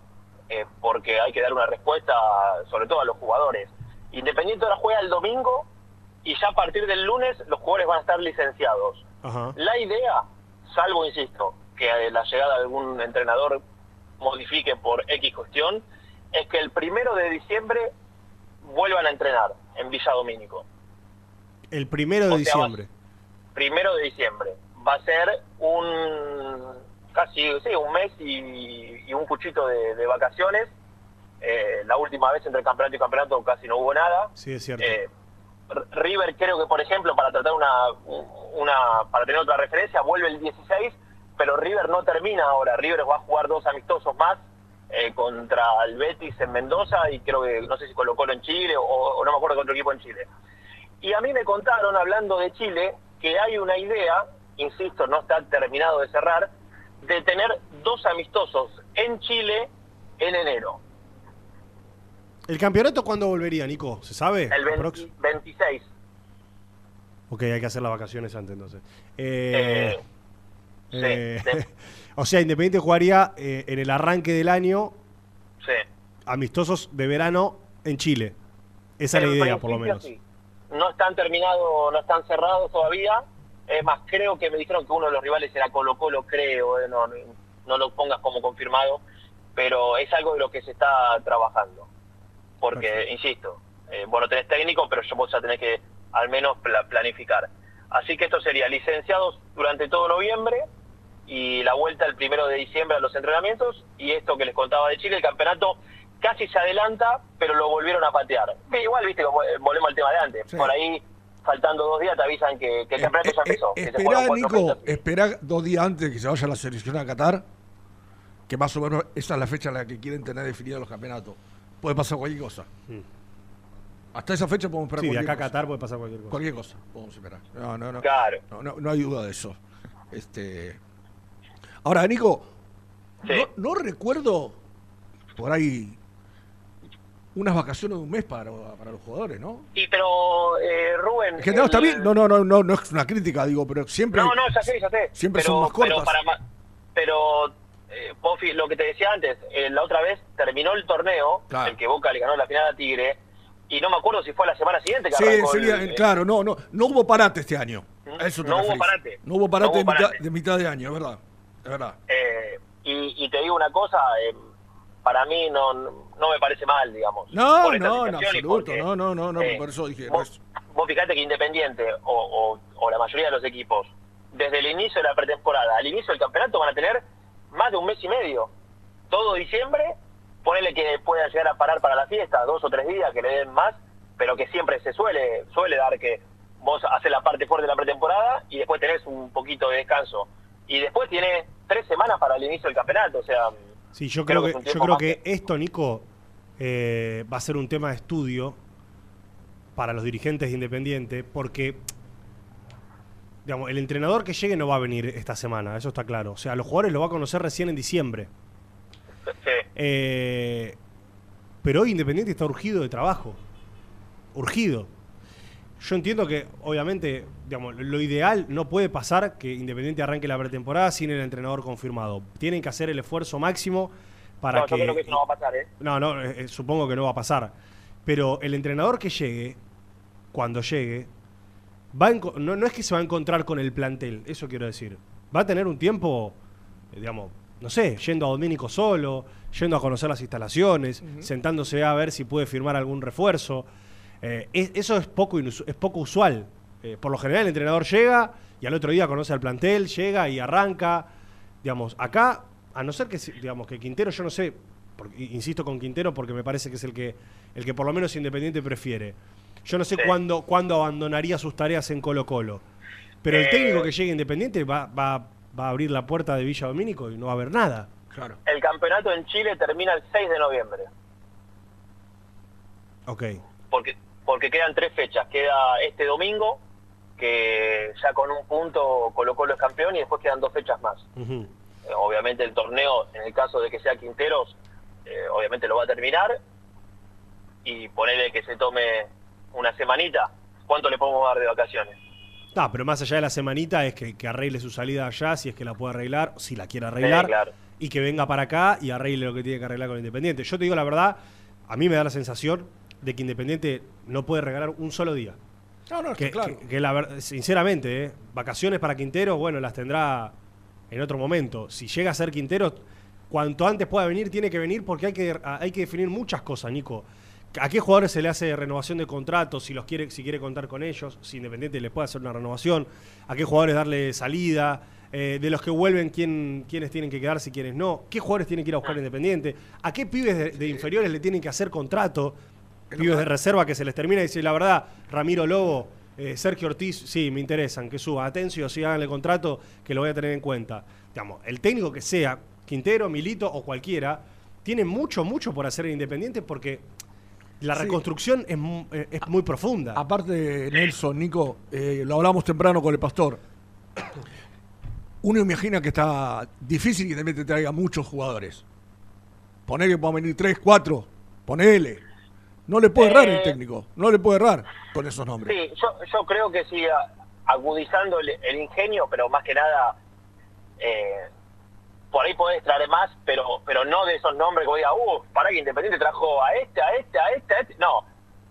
eh, porque hay que dar una respuesta, sobre todo a los jugadores. Independiente ahora juega el domingo y ya a partir del lunes los jugadores van a estar licenciados. Ajá. La idea, salvo, insisto, que la llegada de algún entrenador modifique por X cuestión, es que el primero de diciembre vuelvan a entrenar en Villa Domínico. El primero de O sea, va- diciembre. Primero de diciembre. Va a ser un casi sí, un mes y, y un cuchito de, de vacaciones. Eh, la última vez entre campeonato y campeonato casi no hubo nada. Sí, es cierto. Eh, River creo que por ejemplo para tratar una, una para tener otra referencia vuelve el 16 pero River no termina ahora River va a jugar dos amistosos más eh, contra el Betis en Mendoza y creo que no sé si Colo Colo en Chile o, o no me acuerdo qué otro equipo en Chile y a mí me contaron hablando de Chile que hay una idea insisto no está terminado de cerrar de tener dos amistosos en Chile en enero ¿El campeonato cuándo volvería, Nico? ¿Se sabe? el 20 Aprox. 26 Ok, hay que hacer las vacaciones antes entonces. Eh, eh, sí. o sea, Independiente jugaría eh, en el arranque del año sí amistosos de verano en Chile. Esa es la idea, por lo menos. No están terminados, no están cerrados todavía. Es más, creo que me dijeron que uno de los rivales era Colo Colo, creo, eh, no, no, no lo pongas como confirmado, pero es algo de lo que se está trabajando. Porque, insisto, eh, vos no tenés técnico, pero yo vos ya tenés que al menos pla- planificar. Así que esto sería licenciados durante todo noviembre y la vuelta el primero de diciembre a los entrenamientos y esto que les contaba de Chile, el campeonato casi se adelanta, pero lo volvieron a patear. Que igual, viste, como, eh, volvemos al tema de antes. Por ahí, faltando dos días, te avisan que, que el campeonato ya empezó. se Esperá, juegan cuatro Nico, esperá dos días antes de que se vaya la selección a Qatar, que más o menos esa es la fecha en la que quieren tener definidos los campeonatos. Puede pasar cualquier cosa. Hasta esa fecha podemos esperar Sí, de acá a. Qatar puede pasar cualquier cosa. Cualquier cosa podemos esperar. No, no, no. Claro. No, no, no hay duda de eso. Este. Ahora, Nico, no, no recuerdo por ahí unas vacaciones de un mes para, para los jugadores, ¿no? Sí, pero, eh, Rubén... En general está el- bien. No, no, no, no, no es una crítica, digo, pero siempre. No, no, ya sé, ya sé. Siempre pero, son más cortas. Pero, para pero eh, Pofi, lo que te decía antes, eh, la otra vez terminó el torneo, Claro. el que Boca le ganó la final a Tigre, y no me acuerdo si fue la semana siguiente que Sí, arrancó sería, el- claro, no, no, no hubo parate este año. A eso te no hubo parate. No hubo parate, No hubo de, mitad, parate. de mitad de año, es verdad. Es verdad. Eh, y, y te digo una cosa, eh, para mí no, no me parece mal, digamos. No, no, en absoluto. porque, No, no, no, no. eh, por eso dije. vos, vos fijate que Independiente o, o- o la mayoría de los equipos, desde el inicio de la pretemporada al inicio del campeonato van a tener más de un mes y medio. Todo diciembre, ponele que puedan llegar a parar para la fiesta, dos o tres días, que le den más, pero que siempre se suele, suele dar que vos haces la parte fuerte de la pretemporada y después tenés un poquito de descanso. Y después tiene tres semanas para el inicio del campeonato, o sea... Sí, yo creo, Creo que que, yo creo más que esto, Nico, eh, va a ser un tema de estudio para los dirigentes de Independiente, porque digamos, el entrenador que llegue no va a venir esta semana, eso está claro. O sea, los jugadores lo va a conocer recién en diciembre. Eh, pero hoy Independiente está urgido de trabajo. Urgido. Yo entiendo que, obviamente, digamos, lo ideal no puede pasar que Independiente arranque la pretemporada sin el entrenador confirmado. Tienen que hacer el esfuerzo máximo para no, que. yo creo que eso no va a pasar, ¿eh? No, no, eh, eh, supongo que no va a pasar. Pero el entrenador que llegue, cuando llegue, va a no, no es que se va a encontrar con el plantel, eso quiero decir. Va a tener un tiempo, digamos, no sé, yendo a Domínico solo, yendo a conocer las instalaciones, sentándose a ver si puede firmar algún refuerzo. Eh, es- eso es poco, es poco usual. Eh, por lo general el entrenador llega y al otro día conoce al plantel, llega y arranca. Digamos, acá, a no ser que, si- digamos, que Quintero, yo no sé, porque- insisto con Quintero porque me parece que es el que, el que por lo menos Independiente prefiere. Yo no sé cuándo, cuándo abandonaría sus tareas en Colo Colo. Pero el Eh, técnico que llegue Independiente va, va, va a abrir la puerta de Villa Domínico y no va a haber nada. Claro. El campeonato en Chile termina el 6 de noviembre, Ok. porque porque quedan tres fechas. Queda este domingo, que ya con un punto Colo Colo es campeón, y después quedan dos fechas más. Eh, obviamente el torneo, en el caso de que sea Quinteros, eh, obviamente lo va a terminar, y ponerle que se tome una semanita. ¿Cuánto le podemos dar de vacaciones? No, pero más allá de la semanita es que, que arregle su salida allá, si es que la puede arreglar, si la quiere arreglar, Sí, claro. y que venga para acá y arregle lo que tiene que arreglar con Independiente. Yo te digo la verdad, a mí me da la sensación de que Independiente no puede regalar un solo día. No, no, está Que, claro. que- que la ver- sinceramente, ¿eh? vacaciones para Quintero, bueno, las tendrá en otro momento. Si llega a ser Quintero, cuanto antes pueda venir, tiene que venir porque hay que, hay que definir muchas cosas, Nico. ¿A qué jugadores se le hace renovación de contrato? Si los quiere, si quiere contar con ellos, si Independiente le puede hacer una renovación. ¿A qué jugadores darle salida? Eh, de los que vuelven, ¿quién, quiénes tienen que quedarse y quiénes no? ¿Qué jugadores tienen que ir a buscar Independiente? ¿A qué pibes de, de inferiores le tienen que hacer contrato? Pibes de reserva que se les termina y dice, la verdad, Ramiro Lobo, eh, Sergio Ortiz, sí, me interesan, que suba. Atencio, sí, háganle contrato, que lo voy a tener en cuenta. Digamos, el técnico que sea, Quintero, Milito o cualquiera, tiene mucho, mucho por hacer en Independiente porque la Sí. reconstrucción es, mu- eh, es muy profunda. Aparte, Nelson, Nico, eh, lo hablamos temprano con el pastor. Uno imagina que está difícil que también te traiga muchos jugadores. Poner que puedan venir tres, cuatro, ponele. No le puede errar el Eh, técnico, no le puede errar con esos nombres. Sí, yo, yo creo que sí, agudizando el, el ingenio, pero más que nada, eh, por ahí podés traer más, pero pero no de esos nombres que vos digas, uh, para que Independiente trajo a este, a este, a este, a este. No,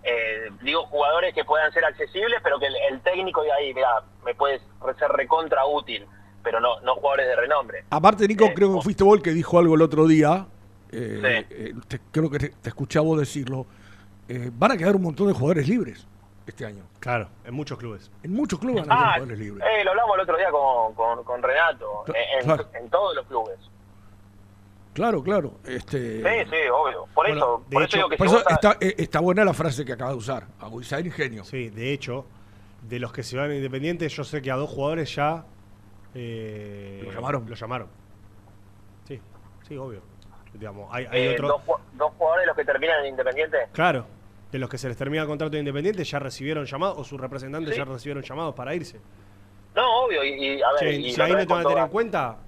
Eh, digo jugadores que puedan ser accesibles, pero que el, el técnico diga ahí, mira, me puedes ser recontra útil, pero no, no jugadores de renombre. Aparte, Nico, creo que fuiste vos que dijo algo el otro día. eh, Sí. eh, te- creo que te, te escuché a vos decirlo. Eh, van a quedar un montón de jugadores libres este año. Claro, en muchos clubes. En muchos clubes van a Ah, jugadores libres. eh, lo hablamos el otro día con, con, con Renato, en, claro. en todos los clubes. Claro, claro. Este, Sí, sí, obvio. Por Bueno, eso, por hecho- eso digo que Por si eso está, eh, está buena la frase que acaba de usar. Agudizar ingenio. Sí, de hecho, de los que se van a Independiente, yo sé que a dos jugadores ya. eh, ¿Lo llamaron? Lo llamaron. Sí, sí, obvio. Digamos, hay, hay eh, otro- dos, dos jugadores los que terminan en Independiente. Claro, de los que se les termina el contrato de Independiente ya recibieron llamados, o sus representantes Sí. ya recibieron llamados para irse. No, obvio, y, y, a ver, Che, y si ahí no te van a tener en cuenta,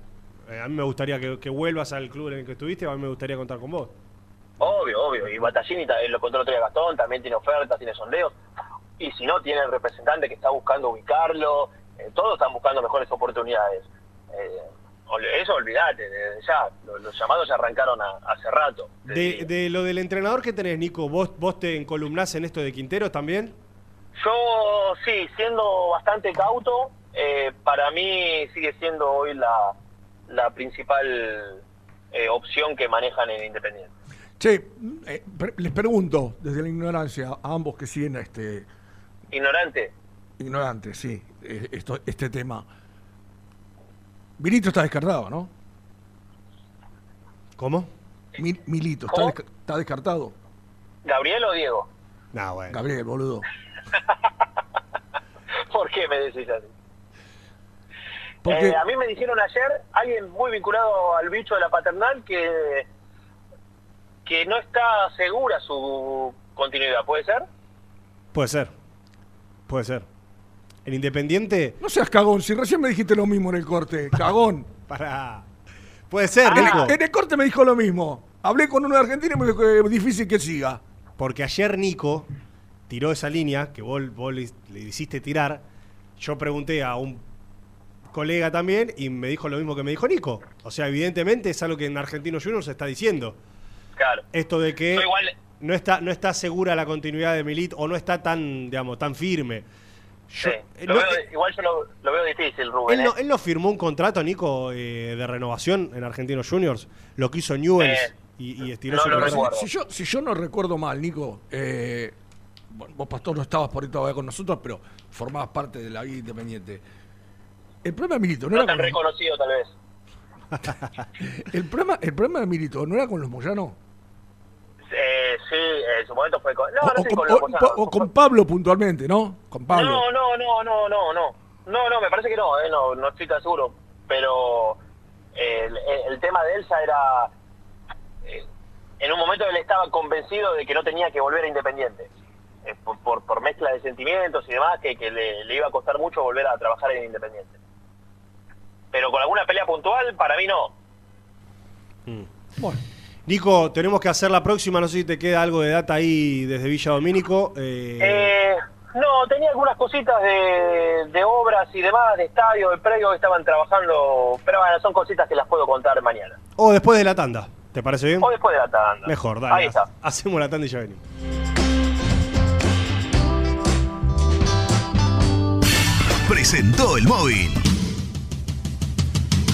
eh, a mí me gustaría que, que vuelvas al club en el que estuviste, a mí me gustaría contar con vos. Obvio, obvio. Y Battaglini ta- lo contó el otro día Gastón, también tiene ofertas, tiene sondeos. Y si no, tiene el representante que está buscando ubicarlo. eh, todos están buscando mejores oportunidades. Eh, eso olvídate, desde ya. Los, los llamados ya arrancaron a- hace rato. De, de lo del entrenador que tenés, Nico, ¿vos, vos te encolumnás en esto de Quintero también? Yo, sí, siendo bastante cauto, eh, para mí sigue siendo hoy la, la principal eh, opción que manejan en Independiente. Che, eh, pre- les pregunto, desde la ignorancia, a ambos que siguen este Ignorante. ignorante, sí, eh, esto, este tema. Milito está descartado, ¿no? ¿Cómo? Mi- Milito, está, ¿Cómo? desca- está descartado. ¿Gabriel o Diego? No, bueno. Gabriel, boludo. ¿Por qué me decís así? Porque- Eh, a mí me dijeron ayer, alguien muy vinculado al bicho de la paternal, que, que no está segura su continuidad, ¿puede ser? Puede ser. Puede ser. El Independiente. No seas cagón, si recién me dijiste lo mismo en el corte, cagón. Para. Puede ser, En, Nico. el- en el corte me dijo lo mismo. Hablé con uno de Argentina y me dijo que es difícil que siga. Porque ayer Nico tiró esa línea que vos, vos le, le hiciste tirar. Yo pregunté a un colega también y me dijo lo mismo que me dijo Nico. O sea, evidentemente es algo que en Argentino Juniors se está diciendo. Claro. Esto de que igual- no está, no está segura la continuidad de Milit o no está tan, digamos, tan firme. Yo- Sí. eh, Lo no- veo- igual yo lo, lo veo difícil, Rubén. él, no, ¿eh? él no firmó un contrato, Nico, eh, de renovación en Argentinos Juniors. Lo que hizo Newells Eh, y, y estiró no su lo contrato. recuerdo. Si yo, si yo no recuerdo mal, Nico, eh, bueno, vos, Pastor, no estabas por ahí todavía con nosotros, pero formabas parte de la vida independiente. El problema de Milito no, No era tan con reconocido, tal vez. el problema, el problema de Milito no era con los Moyanos. Eh, sí, en su momento fue con... No, O, no sé con, con o- o con Pablo puntualmente, ¿no? Con Pablo. No, no, no, no, no, no. No, no, me parece que no, eh, no, no estoy tan seguro. Pero el, el- el tema de Elsa era... eh, en un momento él estaba convencido de que no tenía que volver a Independiente. Eh, por, por, por mezcla de sentimientos y demás, que, que le, le iba a costar mucho volver a trabajar en Independiente. Pero con alguna pelea puntual, para mí no. Bueno. Nico, tenemos que hacer la próxima. No sé si te queda algo de data ahí desde Villa Domínico. Eh, Eh, no, tenía algunas cositas de, de obras y demás, de estadio, de predio que estaban trabajando, pero bueno, son cositas que las puedo contar mañana. o después de la tanda. ¿Te parece bien? O después de la tanda. Mejor, dale. Ahí está. Hacemos la tanda y ya venimos. presentó el móvil.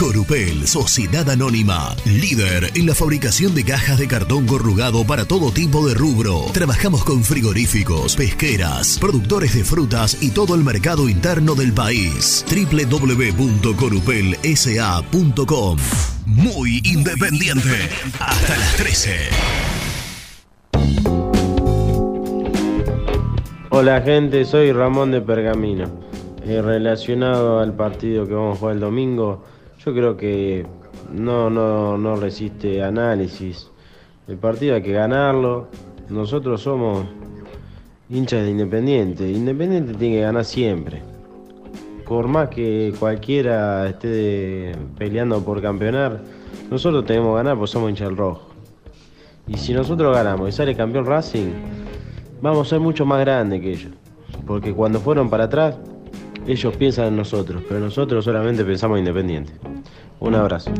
Corupel, Sociedad Anónima, líder en la fabricación de cajas de cartón corrugado para todo tipo de rubro. Trabajamos con frigoríficos, pesqueras, productores de frutas y todo el mercado interno del país. www.corupelsa.com Muy independiente. Hasta las 13. Hola gente, soy Ramón de Pergamino. Eh, relacionado al partido que vamos a jugar el domingo, yo creo que no, no, no resiste análisis. El partido hay que ganarlo. Nosotros somos hinchas de Independiente. Independiente tiene que ganar siempre. Por más que cualquiera esté peleando por campeonar, nosotros tenemos que ganar porque somos hinchas del rojo. Y si nosotros ganamos y sale campeón Racing, vamos a ser mucho más grandes que ellos. Porque cuando fueron para atrás, ellos piensan en nosotros, pero nosotros solamente pensamos Independiente. Un abrazo.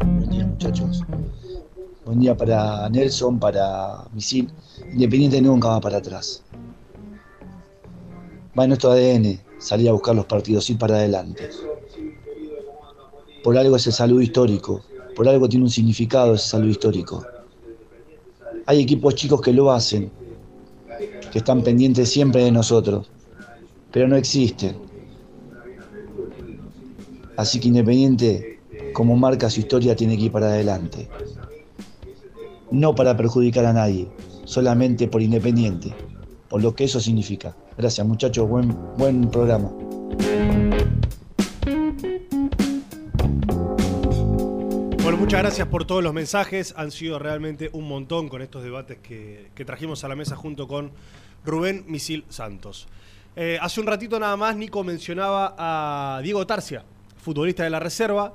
Buen día, muchachos. Buen día para Nelson, para Misil. Independiente nunca va para atrás. Va en nuestro ADN salir a buscar los partidos, ir para adelante. Por algo ese salud histórico, por algo tiene un significado ese salud histórico. Hay equipos chicos que lo hacen, que están pendientes siempre de nosotros, pero no existen. Así que Independiente, como marca su historia, tiene que ir para adelante. No para perjudicar a nadie, solamente por Independiente, por lo que eso significa. Gracias muchachos, buen, buen programa. Muchas gracias por todos los mensajes. Han sido realmente un montón con estos debates que, que trajimos a la mesa junto con Rubén Misil Santos. Eh, hace un ratito nada más Nico mencionaba a Diego Tarcia, futbolista de la reserva,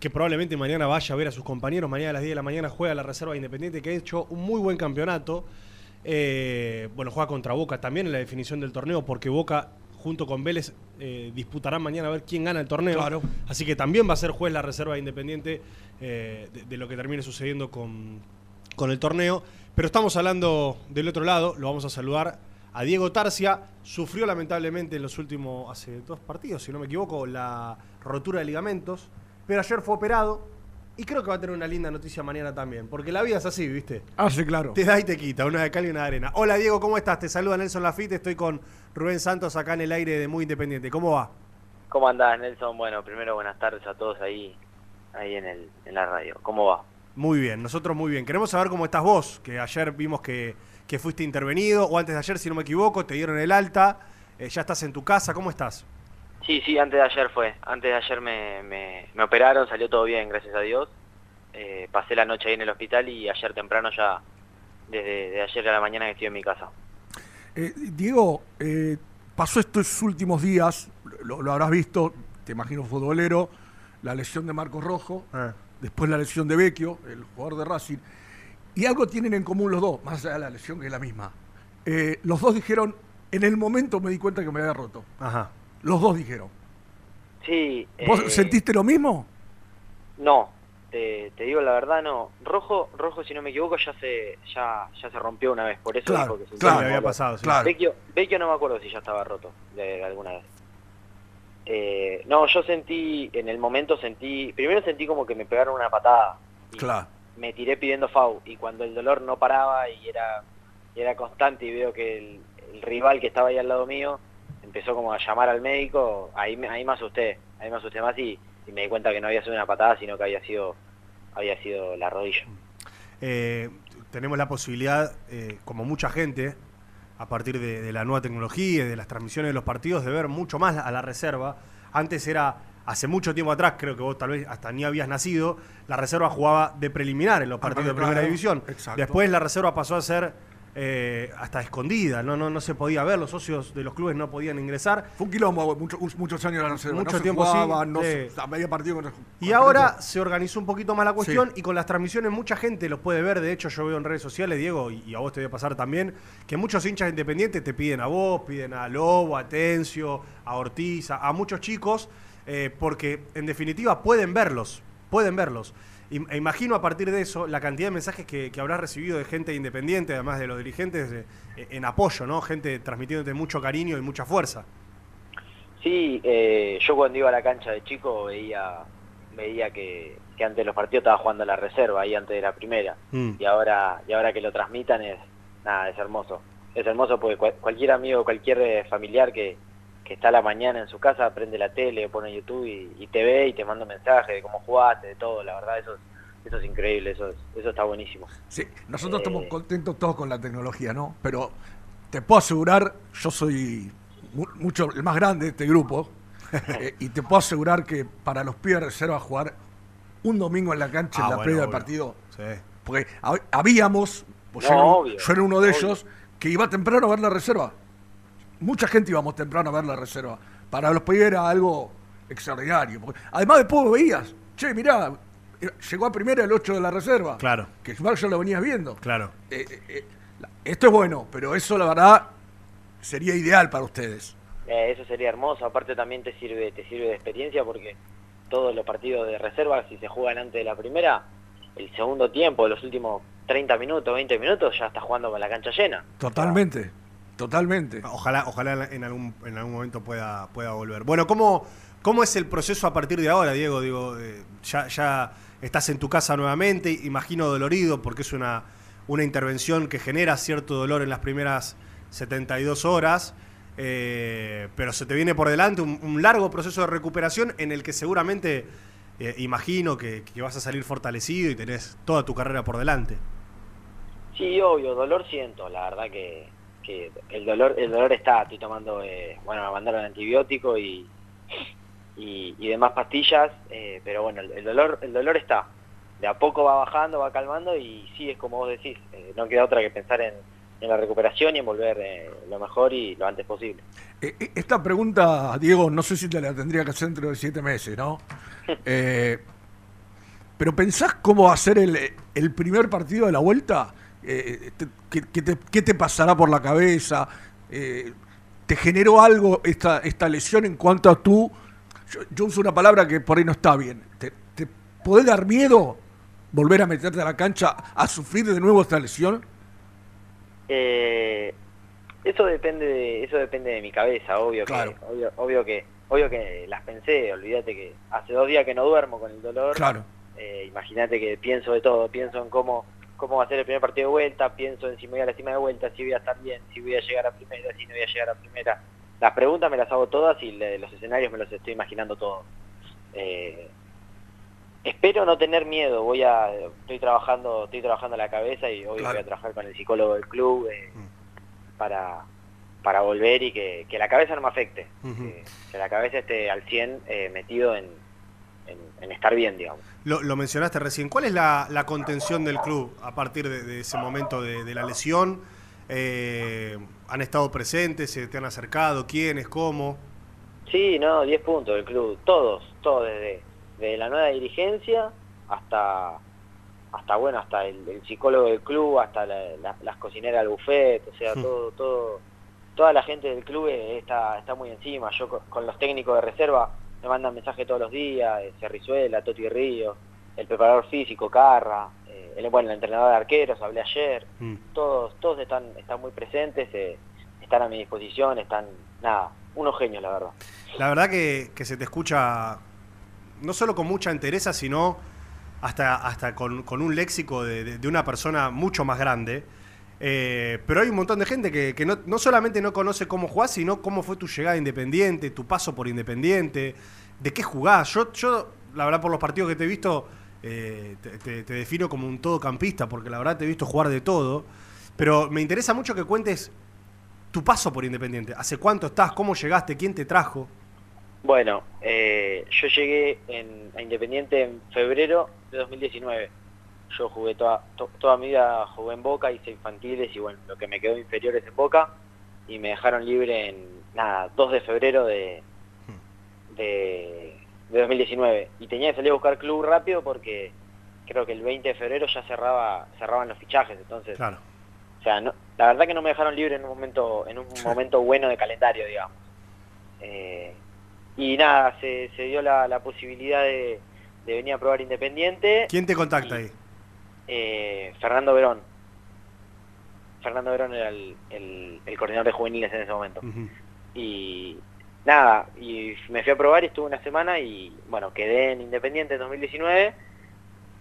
que probablemente mañana vaya a ver a sus compañeros. Mañana a las 10 de la mañana juega la reserva Independiente, que ha hecho un muy buen campeonato. Eh, bueno, juega contra Boca también en la definición del torneo, porque Boca junto con Vélez eh, disputarán mañana a ver quién gana el torneo. Claro. Así que también va a ser juez la reserva de Independiente eh, de, de lo que termine sucediendo con, con el torneo. Pero estamos hablando del otro lado, lo vamos a saludar a Diego Tarcia. Sufrió lamentablemente en los últimos, hace dos partidos, si no me equivoco, la rotura de ligamentos. Pero ayer fue operado y creo que va a tener una linda noticia mañana también. Porque la vida es así, ¿viste? Ah, sí, claro. Te da y te quita, una de cal y una de arena. Hola Diego, ¿cómo estás? Te saluda Nelson Lafitte, estoy con Rubén Santos acá en el aire de Muy Independiente. ¿Cómo va? ¿Cómo andás, Nelson? Bueno, primero buenas tardes a todos ahí, ahí en, el, en la radio. ¿Cómo va? Muy bien, nosotros muy bien. Queremos saber cómo estás vos, que ayer vimos que, que fuiste intervenido, o antes de ayer, si no me equivoco, te dieron el alta, eh, ya estás en tu casa, ¿cómo estás? Sí, sí, antes de ayer fue. Antes de ayer me, me, me operaron, salió todo bien, gracias a Dios. Eh, pasé la noche ahí en el hospital y ayer temprano ya, desde de ayer a la mañana que estoy en mi casa. Eh, Diego, eh, pasó estos últimos días, lo, lo habrás visto, te imagino futbolero, la lesión de Marcos Rojo, después la lesión de Vecchio, el jugador de Racing. Y algo tienen en común los dos, más allá de la lesión que es la misma. Eh, los dos dijeron, en el momento me di cuenta que me había roto. Ajá. Los dos dijeron. Sí. ¿Vos eh, sentiste lo mismo? No, te, te digo la verdad, no. Rojo, rojo, si no me equivoco, ya se ya ya se rompió una vez, por eso Claro, dijo que se claro, había pasado, sí. Claro. Vecchio, Vecchio no me acuerdo si ya estaba roto de, de alguna vez. Eh, no, yo sentí, en el momento sentí, primero sentí como que me pegaron una patada. Y Claro. Me tiré pidiendo FAU y cuando el dolor no paraba y era, y era constante y veo que el, el rival que estaba ahí al lado mío empezó como a llamar al médico, ahí me, ahí me asusté, ahí me asusté más y, y me di cuenta que no había sido una patada, sino que había sido, había sido la rodilla. Eh, tenemos la posibilidad, eh, como mucha gente, a partir de, de la nueva tecnología y de las transmisiones de los partidos, de ver mucho más a la reserva. Antes era, hace mucho tiempo atrás, creo que vos tal vez hasta ni habías nacido, la reserva jugaba de preliminar en los partidos de primera división. exacto. Después la reserva pasó a ser eh, hasta escondida, no, no, no se podía ver, los socios de los clubes no podían ingresar. Fue un quilombo mucho- muchos años. Mucho no se tiempo jugaba, sí, no sí. se- a media partido. con- Y ahora se organizó un poquito más la cuestión Sí. y con las transmisiones mucha gente los puede ver. De hecho, yo veo en redes sociales, Diego, y y a vos te debe pasar también, que muchos hinchas independientes te piden a vos, piden a Lobo, a Tencio, a Ortiz, a, a muchos chicos, eh, porque en definitiva pueden verlos, pueden verlos. E imagino a partir de eso la cantidad de mensajes que, que habrás recibido de gente independiente, además de los dirigentes, de- en apoyo, ¿no? Gente transmitiéndote mucho cariño y mucha fuerza. Sí, eh, yo cuando iba a la cancha de chico veía veía que, que antes de los partidos estaba jugando la reserva, ahí antes de la primera. Mm. Y ahora y ahora que lo transmitan es nada, es hermoso. Es hermoso porque cual- cualquier amigo, cualquier eh, familiar que, que está a la mañana en su casa, prende la tele, pone YouTube y, y te ve y te manda un mensaje de cómo jugaste, de todo. La verdad, eso es, eso es increíble, eso, es- eso está buenísimo. Sí, nosotros Eh, estamos contentos todos con la tecnología, ¿no? Pero te puedo asegurar, yo soy mu- mucho el más grande de este grupo, eh, y te puedo asegurar que para los pibes de reserva jugar un domingo en la cancha Ah, en la bueno, previa del partido, Sí. porque hab- habíamos, pues No, yo, era, un- obvio, yo era uno de obvio. ellos, que iba temprano a ver la reserva. Mucha gente íbamos temprano a ver la reserva. Para los pibes era algo extraordinario. porque además después veías, che, mirá, eh, llegó a primera el 8 de la reserva. Claro. Que ya lo venías viendo. Claro. Eh, eh, eh, esto es bueno, pero eso la verdad sería ideal para ustedes. Eh, eso sería hermoso, aparte también te sirve, te sirve de experiencia porque todos los partidos de reserva, si se juegan antes de la primera, el segundo tiempo, los últimos 30 minutos, 20 minutos, ya estás jugando con la cancha llena. Totalmente, totalmente. Ojalá, ojalá en algún, en algún momento pueda, pueda volver. Bueno, ¿cómo, ¿cómo es el proceso a partir de ahora, Diego? Digo, eh, ya, ya estás en tu casa nuevamente, imagino dolorido, porque es una, una intervención que genera cierto dolor en las primeras 72 horas. eh, pero se te viene por delante un, un largo proceso de recuperación en el que seguramente eh, imagino que, que vas a salir fortalecido y tenés toda tu carrera por delante. Sí, obvio, dolor siento, la verdad que, que el dolor el dolor está, estoy tomando, eh, bueno, me mandaron antibiótico y, y, y demás pastillas, eh, pero bueno, el, el dolor el dolor está, de a poco va bajando, va calmando y sí, es como vos decís, eh, no queda otra que pensar en, en la recuperación y en volver eh, lo mejor y lo antes posible. Esta pregunta, Diego, no sé si te la tendría que hacer dentro de siete meses, ¿no? Eh, pero pensás cómo va a ser el, el primer partido de la vuelta? Eh, te- ¿qué, qué te, qué te pasará por la cabeza? Eh, ¿Te generó algo esta, esta lesión en cuanto a tú? Yo, yo uso una palabra que por ahí no está bien. ¿Te, te puede dar miedo volver a meterte a la cancha a sufrir de nuevo esta lesión? Eh, eso depende de, eso depende de mi cabeza, obvio Claro. que, obvio, obvio que, obvio que las pensé, olvídate que hace dos días que no duermo con el dolor. Claro. Eh, Imagínate que pienso de todo, pienso en cómo, cómo va a ser el primer partido de vuelta, pienso en si me voy a la cima de vuelta, si voy a estar bien, si voy a llegar a primera, si no voy a llegar a primera. Las preguntas me las hago todas y le- los escenarios me los estoy imaginando todos. Eh, espero no tener miedo, voy a, estoy trabajando, estoy trabajando la cabeza y hoy Claro. voy a trabajar con el psicólogo del club eh, para, para volver y que, que la cabeza no me afecte, que, que la cabeza esté al 100 eh, metido en, en, en estar bien, digamos. Lo, lo mencionaste recién. ¿Cuál es la, la contención del club a partir de, de ese momento de, de la lesión? Eh, ¿Han estado presentes? ¿Se te han acercado? ¿Quiénes? ¿Cómo? Sí, no, 10 puntos del club, todos, todos desde, desde la nueva dirigencia hasta hasta bueno, hasta el, el psicólogo del club, hasta la- la- las cocineras del buffet, o sea, Hmm. todo, todo, toda la gente del club está, está muy encima. Yo co- con, los técnicos de reserva me mandan mensajes todos los días, eh, Cerrizuela, Toti Río, el preparador físico, Carra, eh, el, bueno, el entrenador de arqueros, hablé ayer, Mm. todos, todos están, están muy presentes, eh, están a mi disposición, están, nada, unos genios la verdad. La verdad que, que se te escucha no solo con mucha entereza, sino hasta, hasta con, con un léxico de, de- de una persona mucho más grande. Eh, pero hay un montón de gente que, no, solamente no conoce cómo jugás, sino cómo fue tu llegada a Independiente, tu paso por Independiente, de qué jugás. Yo, yo la verdad, por los partidos que te he visto, eh, te defino como un todocampista, porque la verdad te he visto jugar de todo. Pero me interesa mucho que cuentes tu paso por Independiente. ¿Hace cuánto estás? ¿Cómo llegaste? ¿Quién te trajo? Bueno, eh, yo llegué en, a Independiente en febrero de 2019. Yo jugué toda, to- toda mi vida, jugué en Boca, hice infantiles y bueno, lo que me quedó inferiores en Boca y me dejaron libre en, nada, 2 de febrero de, de, de 2019. Y tenía que salir a buscar club rápido porque creo que el 20 de febrero ya cerraba cerraban los fichajes, entonces... Claro. O sea, no- la verdad que no me dejaron libre en un momento en un momento bueno de calendario, digamos. Eh, y nada, se, se dio la, la posibilidad de, de venir a probar Independiente. ¿Quién te contacta ahí? Eh, Fernando Verón. Fernando Verón era el, el- el coordinador de juveniles en ese momento. Y nada, y me fui a probar y estuve una semana y bueno, quedé en Independiente en 2019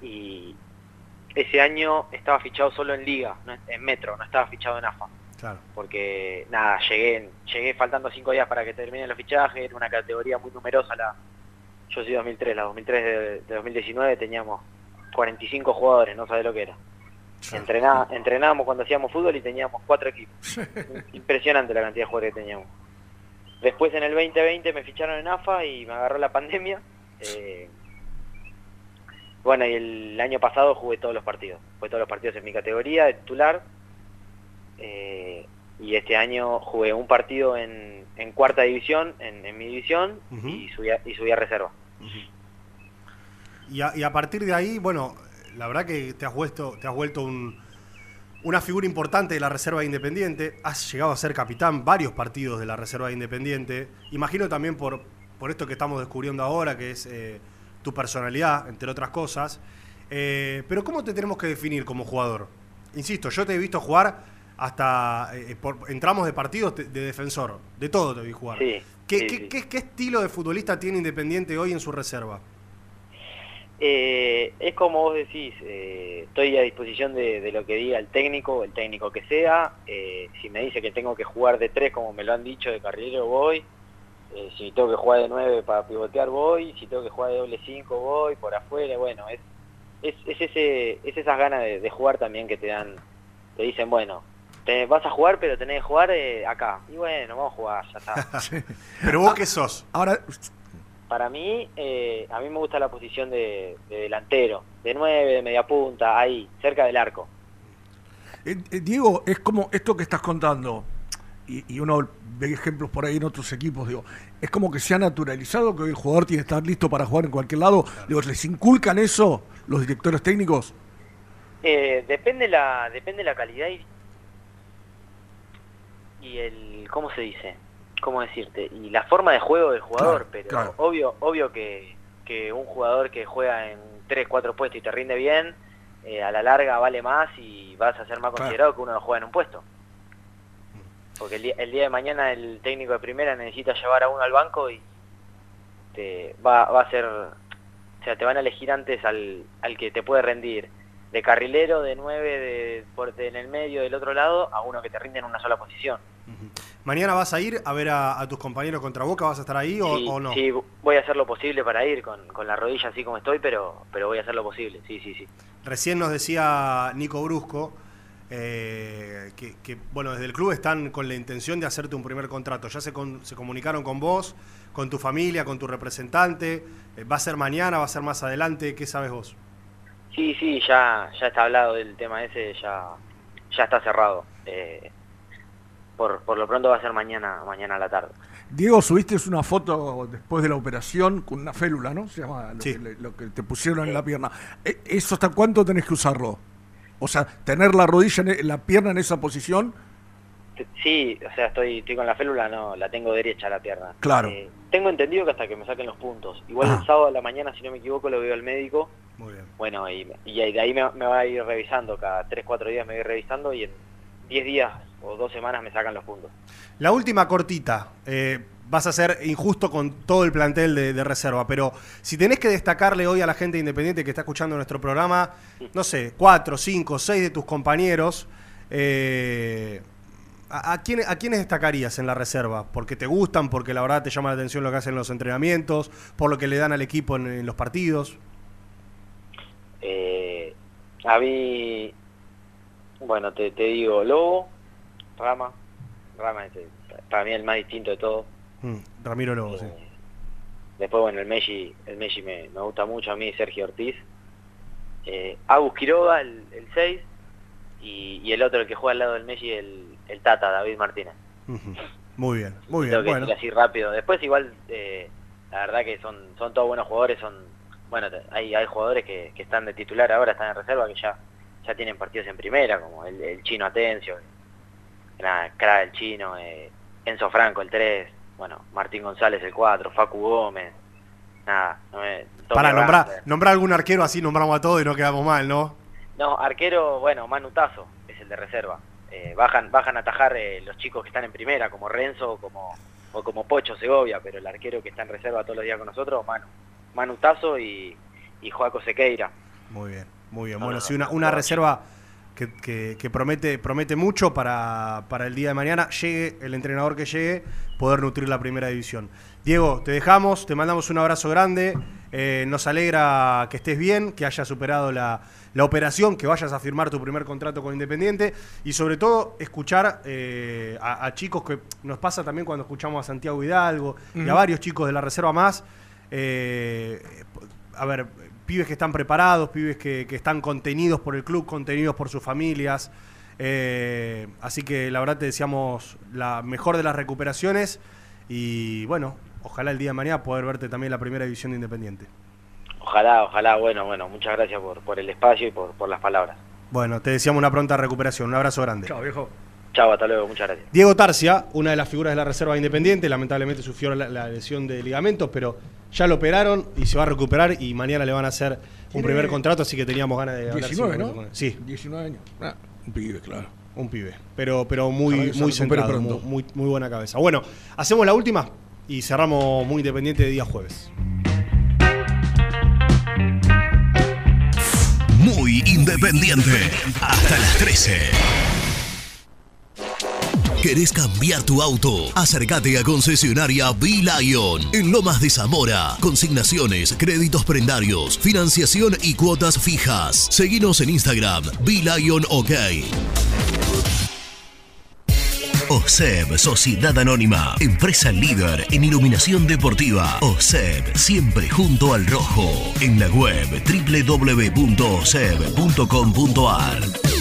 y ese año estaba fichado solo en Liga, no- en Metro, no estaba fichado en AFA. Claro. Porque nada, llegué, llegué faltando cinco días para que terminen los fichajes, era una categoría muy numerosa la yo soy 2003, la 2003 de, de 2019 teníamos 45 jugadores, no sabés lo que era. Entrená- entrenábamos cuando hacíamos fútbol y teníamos cuatro equipos. Impresionante la cantidad de jugadores que teníamos. Después en el 2020 me ficharon en AFA y me agarró la pandemia. Eh, bueno, y el año pasado jugué todos los partidos. Jugué todos los partidos en mi categoría de titular. Eh, y este año jugué un partido en, en cuarta división, en, en mi división, y, subí a, y subí a reserva. Y a, y a partir de ahí, bueno, la verdad que te has vuelto, te has vuelto un- una figura importante de la Reserva de Independiente. Has llegado a ser capitán varios partidos de la Reserva de Independiente. Imagino también por, por esto que estamos descubriendo ahora, que es eh, tu personalidad, entre otras cosas. Eh, pero ¿cómo te tenemos que definir como jugador? Insisto, yo te he visto jugar hasta eh, por, en tramos de partidos de, de defensor. De todo te vi jugar. Sí, ¿Qué, sí, qué- sí. qué- qué estilo de futbolista tiene Independiente hoy en su reserva? Eh, es como vos decís, eh, estoy a disposición de, de lo que diga el técnico, el técnico que sea. Eh, si me dice que tengo que jugar de tres, como me lo han dicho, de carrilero voy. Eh, si tengo que jugar de nueve para pivotear, voy. Si tengo que jugar de doble cinco, voy. Por afuera, bueno, es, es, es, ese, es esas ganas de, de jugar también que te dan. Te dicen, bueno, te vas a jugar, pero tenés que jugar eh, acá. Y bueno, vamos a jugar, ya está. Pero vos qué sos? Ahora, Para mí, eh, a mí me gusta la posición de, de delantero, de nueve, de media punta, ahí, cerca del arco. Eh, eh, Diego, es como esto que estás contando, y, y uno ve ejemplos por ahí en otros equipos, digo, es como que se ha naturalizado que hoy el jugador tiene que estar listo para jugar en cualquier lado. Digo, ¿les inculcan eso los directores técnicos? Eh, depende la depende la calidad y, y el cómo se dice cómo decirte y la forma de juego del jugador Claro, pero claro. obvio obvio que, que un jugador que juega en tres cuatro puestos y te rinde bien eh, a la larga vale más y vas a ser más Claro. considerado que uno que juega en un puesto porque el día, el día de mañana el técnico de primera necesita llevar a uno al banco y te va, va a ser o sea te van a elegir antes al, al que te puede rendir de carrilero, de nueve, de, por, de en el medio, del otro lado, a uno que te rinde en una sola posición. ¿Mañana vas a ir a ver a, a tus compañeros contra Boca? ¿Vas a estar ahí o, sí, o no? sí, voy a hacer lo posible para ir con, con la rodilla así como estoy, pero, pero voy a hacer lo posible, sí, sí, sí. Recién nos decía Nico Brusco eh, que, que, bueno, desde el club están con la intención de hacerte un primer contrato. ¿Ya se, con- se comunicaron con vos, con tu familia, con tu representante? Eh, ¿Va a ser mañana, va a ser más adelante? ¿Qué sabes vos? Sí, sí, ya, ya está hablado del tema ese, ya, ya está cerrado. Eh, por, por lo pronto va a ser mañana, mañana a la tarde. Diego, subiste una foto después de la operación con una félula, ¿no? Se llama lo, que, lo que te pusieron en la pierna. Eh, ¿Eso hasta cuánto tenés que usarlo? O sea, tener la rodilla, en e- la pierna en esa posición. Sí, o sea, estoy, estoy con la félula, no, la tengo derecha la pierna. Claro. Eh, tengo entendido que hasta que me saquen los puntos. Igual Ah. el sábado a la mañana, si no me equivoco, lo veo al médico. Muy bien. Bueno, y, y de ahí me, me va a ir revisando, cada 3, 4 días me voy revisando y en 10 días o 2 semanas me sacan los puntos. La última cortita. eh, vas a ser injusto con todo el plantel de, de reserva, pero si tenés que destacarle hoy a la gente independiente que está escuchando nuestro programa, no sé, cuatro, cinco, seis de tus compañeros, eh, ¿a, a quién- ¿a quiénes destacarías en la reserva? ¿Porque te gustan? ¿Porque la verdad te llama la atención lo que hacen en los entrenamientos? ¿Por lo que le dan al equipo en, en los partidos? Eh, a mí, bueno, te, te digo, Lobo, Rama, Rama es el- para mí el más distinto de todo. Mm, Ramiro Lobo, sí. Después, bueno, el Messi, el Messi me, me gusta mucho a mí, Sergio Ortiz. Eh, Agus Quiroga, el, el 6, y, y el otro, el que juega al lado del Messi, el, el Tata, David Martínez. Muy bien, muy Tengo bien. que Bueno, decir así rápido. Después igual, eh, la verdad que son son todos buenos jugadores, son bueno, hay hay jugadores que, que están de titular ahora, están en reserva, que ya ya tienen partidos en primera, como el, el chino Atencio, la cara el chino, eh, Enzo Franco el 3, bueno, Martín González el 4, Facu Gómez, nada, no me, Tommy para nombrar, nombrar algún arquero así nombramos a todos y no quedamos mal, ¿no? No, arquero, bueno, Manutazo es el de reserva. Eh, bajan bajan a atajar eh, los chicos que están en primera, como Renzo o como, o como Pocho Segovia, pero el arquero que está en reserva todos los días con nosotros, Manu. Manutazo y, y Joaco Sequeira. Muy bien, muy bien. No, Bueno, no, no, una, no, una no. reserva que, que- que promete, promete mucho para, para el día de mañana. Llegue el entrenador que llegue, poder nutrir la primera división. Diego, te dejamos, te mandamos un abrazo grande. eh, nos alegra que estés bien, que hayas superado la, la operación, que vayas a firmar tu primer contrato con Independiente y sobre todo escuchar eh, a, a chicos que nos pasa también cuando escuchamos a Santiago Hidalgo y a varios chicos de la reserva más. eh, a ver, pibes que están preparados, pibes que, que están contenidos por el club, contenidos por sus familias. eh, así que la verdad te deseamos la mejor de las recuperaciones y bueno, ojalá el día de mañana poder verte también en la primera división de Independiente. Ojalá, ojalá, bueno, bueno, muchas gracias por, por el espacio y por, por las palabras. Bueno, te deseamos una pronta recuperación. Un abrazo grande. Chao, viejo. Chao, hasta luego, muchas gracias. Diego Tarcia, una de las figuras de la Reserva Independiente, lamentablemente sufrió la, la lesión de ligamentos, pero ya lo operaron y se va a recuperar y mañana le van a hacer un primer contrato, así que teníamos ganas de hablar 19, cinco ¿no? minutos con él. Sí, 19 años. Ah, un pibe, claro. un pibe, pero, pero muy, muy centrado, pronto. muy, muy buena cabeza. Bueno, hacemos la última y cerramos muy independiente de día jueves. Muy independiente. Hasta las 13. ¿Querés cambiar tu auto? Acércate a concesionaria B-Lion en Lomas de Zamora. Consignaciones, créditos prendarios, financiación y cuotas fijas. Seguinos en Instagram, B-Lion OK. OSEB, Sociedad Anónima, empresa líder en iluminación deportiva. OSEB, siempre junto al rojo. En la web www.oseb.com.ar.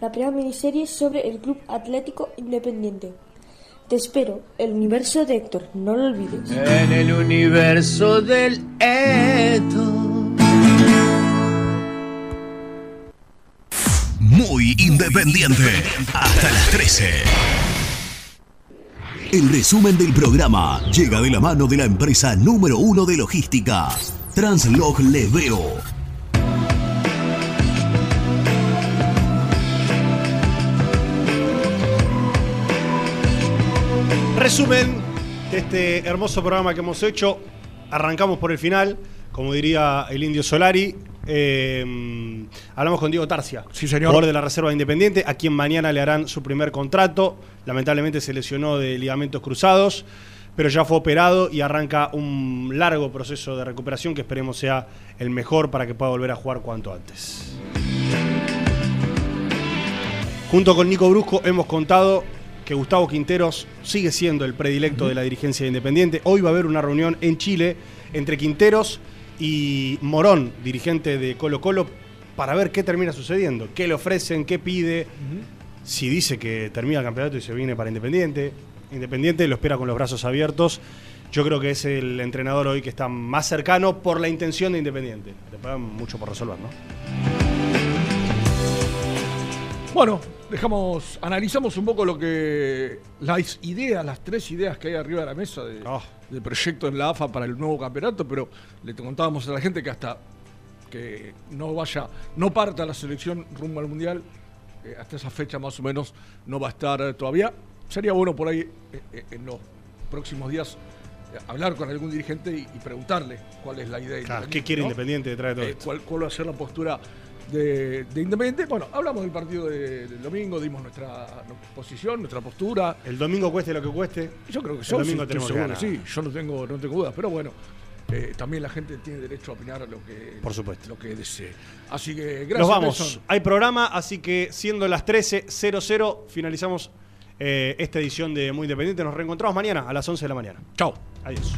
la primera miniserie sobre el Club Atlético Independiente. Te espero, el universo de Héctor, no lo olvides. En el universo del Héctor. Muy independiente, hasta las 13. El resumen del programa llega de la mano de la empresa número uno de logística, Translog Leveo Resumen de este hermoso programa que hemos hecho. Arrancamos por el final, como diría el indio Solari. Eh, hablamos con Diego Tarcia, Sí, señor. jugador de la Reserva Independiente, a quien mañana le harán su primer contrato. Lamentablemente se lesionó de ligamentos cruzados, pero ya fue operado y arranca un largo proceso de recuperación que esperemos sea el mejor para que pueda volver a jugar cuanto antes. Junto con Nico Brusco hemos contado que Gustavo Quinteros sigue siendo el predilecto de la dirigencia de Independiente. Hoy va a haber una reunión en Chile entre Quinteros y Morón, dirigente de Colo Colo, para ver qué termina sucediendo, qué le ofrecen, qué pide, si dice que termina el campeonato y se viene para Independiente. Independiente lo espera con los brazos abiertos. Yo creo que es el entrenador hoy que está más cercano por la intención de Independiente. Después hay mucho por resolver, ¿no? Bueno, dejamos, analizamos un poco lo que las ideas, las tres ideas que hay arriba de la mesa de- del proyecto en la AFA para el nuevo campeonato, pero le contábamos a la gente que hasta que no vaya, no parta la selección rumbo al mundial, eh, hasta esa fecha más o menos no va a estar todavía. Sería bueno por ahí eh, eh, en los próximos días hablar con algún dirigente y, y preguntarle cuál es la idea. Claro, ¿Qué quiere ¿no? Independiente detrás de todo Eh, esto? cuál, cuál va a ser la postura de, de Independiente. Bueno, hablamos del partido de- del domingo, dimos nuestra, nuestra posición, nuestra postura. El domingo cueste lo que cueste. Yo creo que el yo domingo sí, tenemos que seguro, sí, yo no tengo, no tengo dudas, pero bueno, eh, también la gente tiene derecho a opinar lo que, Por supuesto. lo que desee. Así que gracias. Nos vamos. Nelson. Hay programa, así que siendo las 13.00 finalizamos eh, esta edición de Muy Independiente. Nos reencontramos mañana a las 11 de la mañana. Chao. Adiós.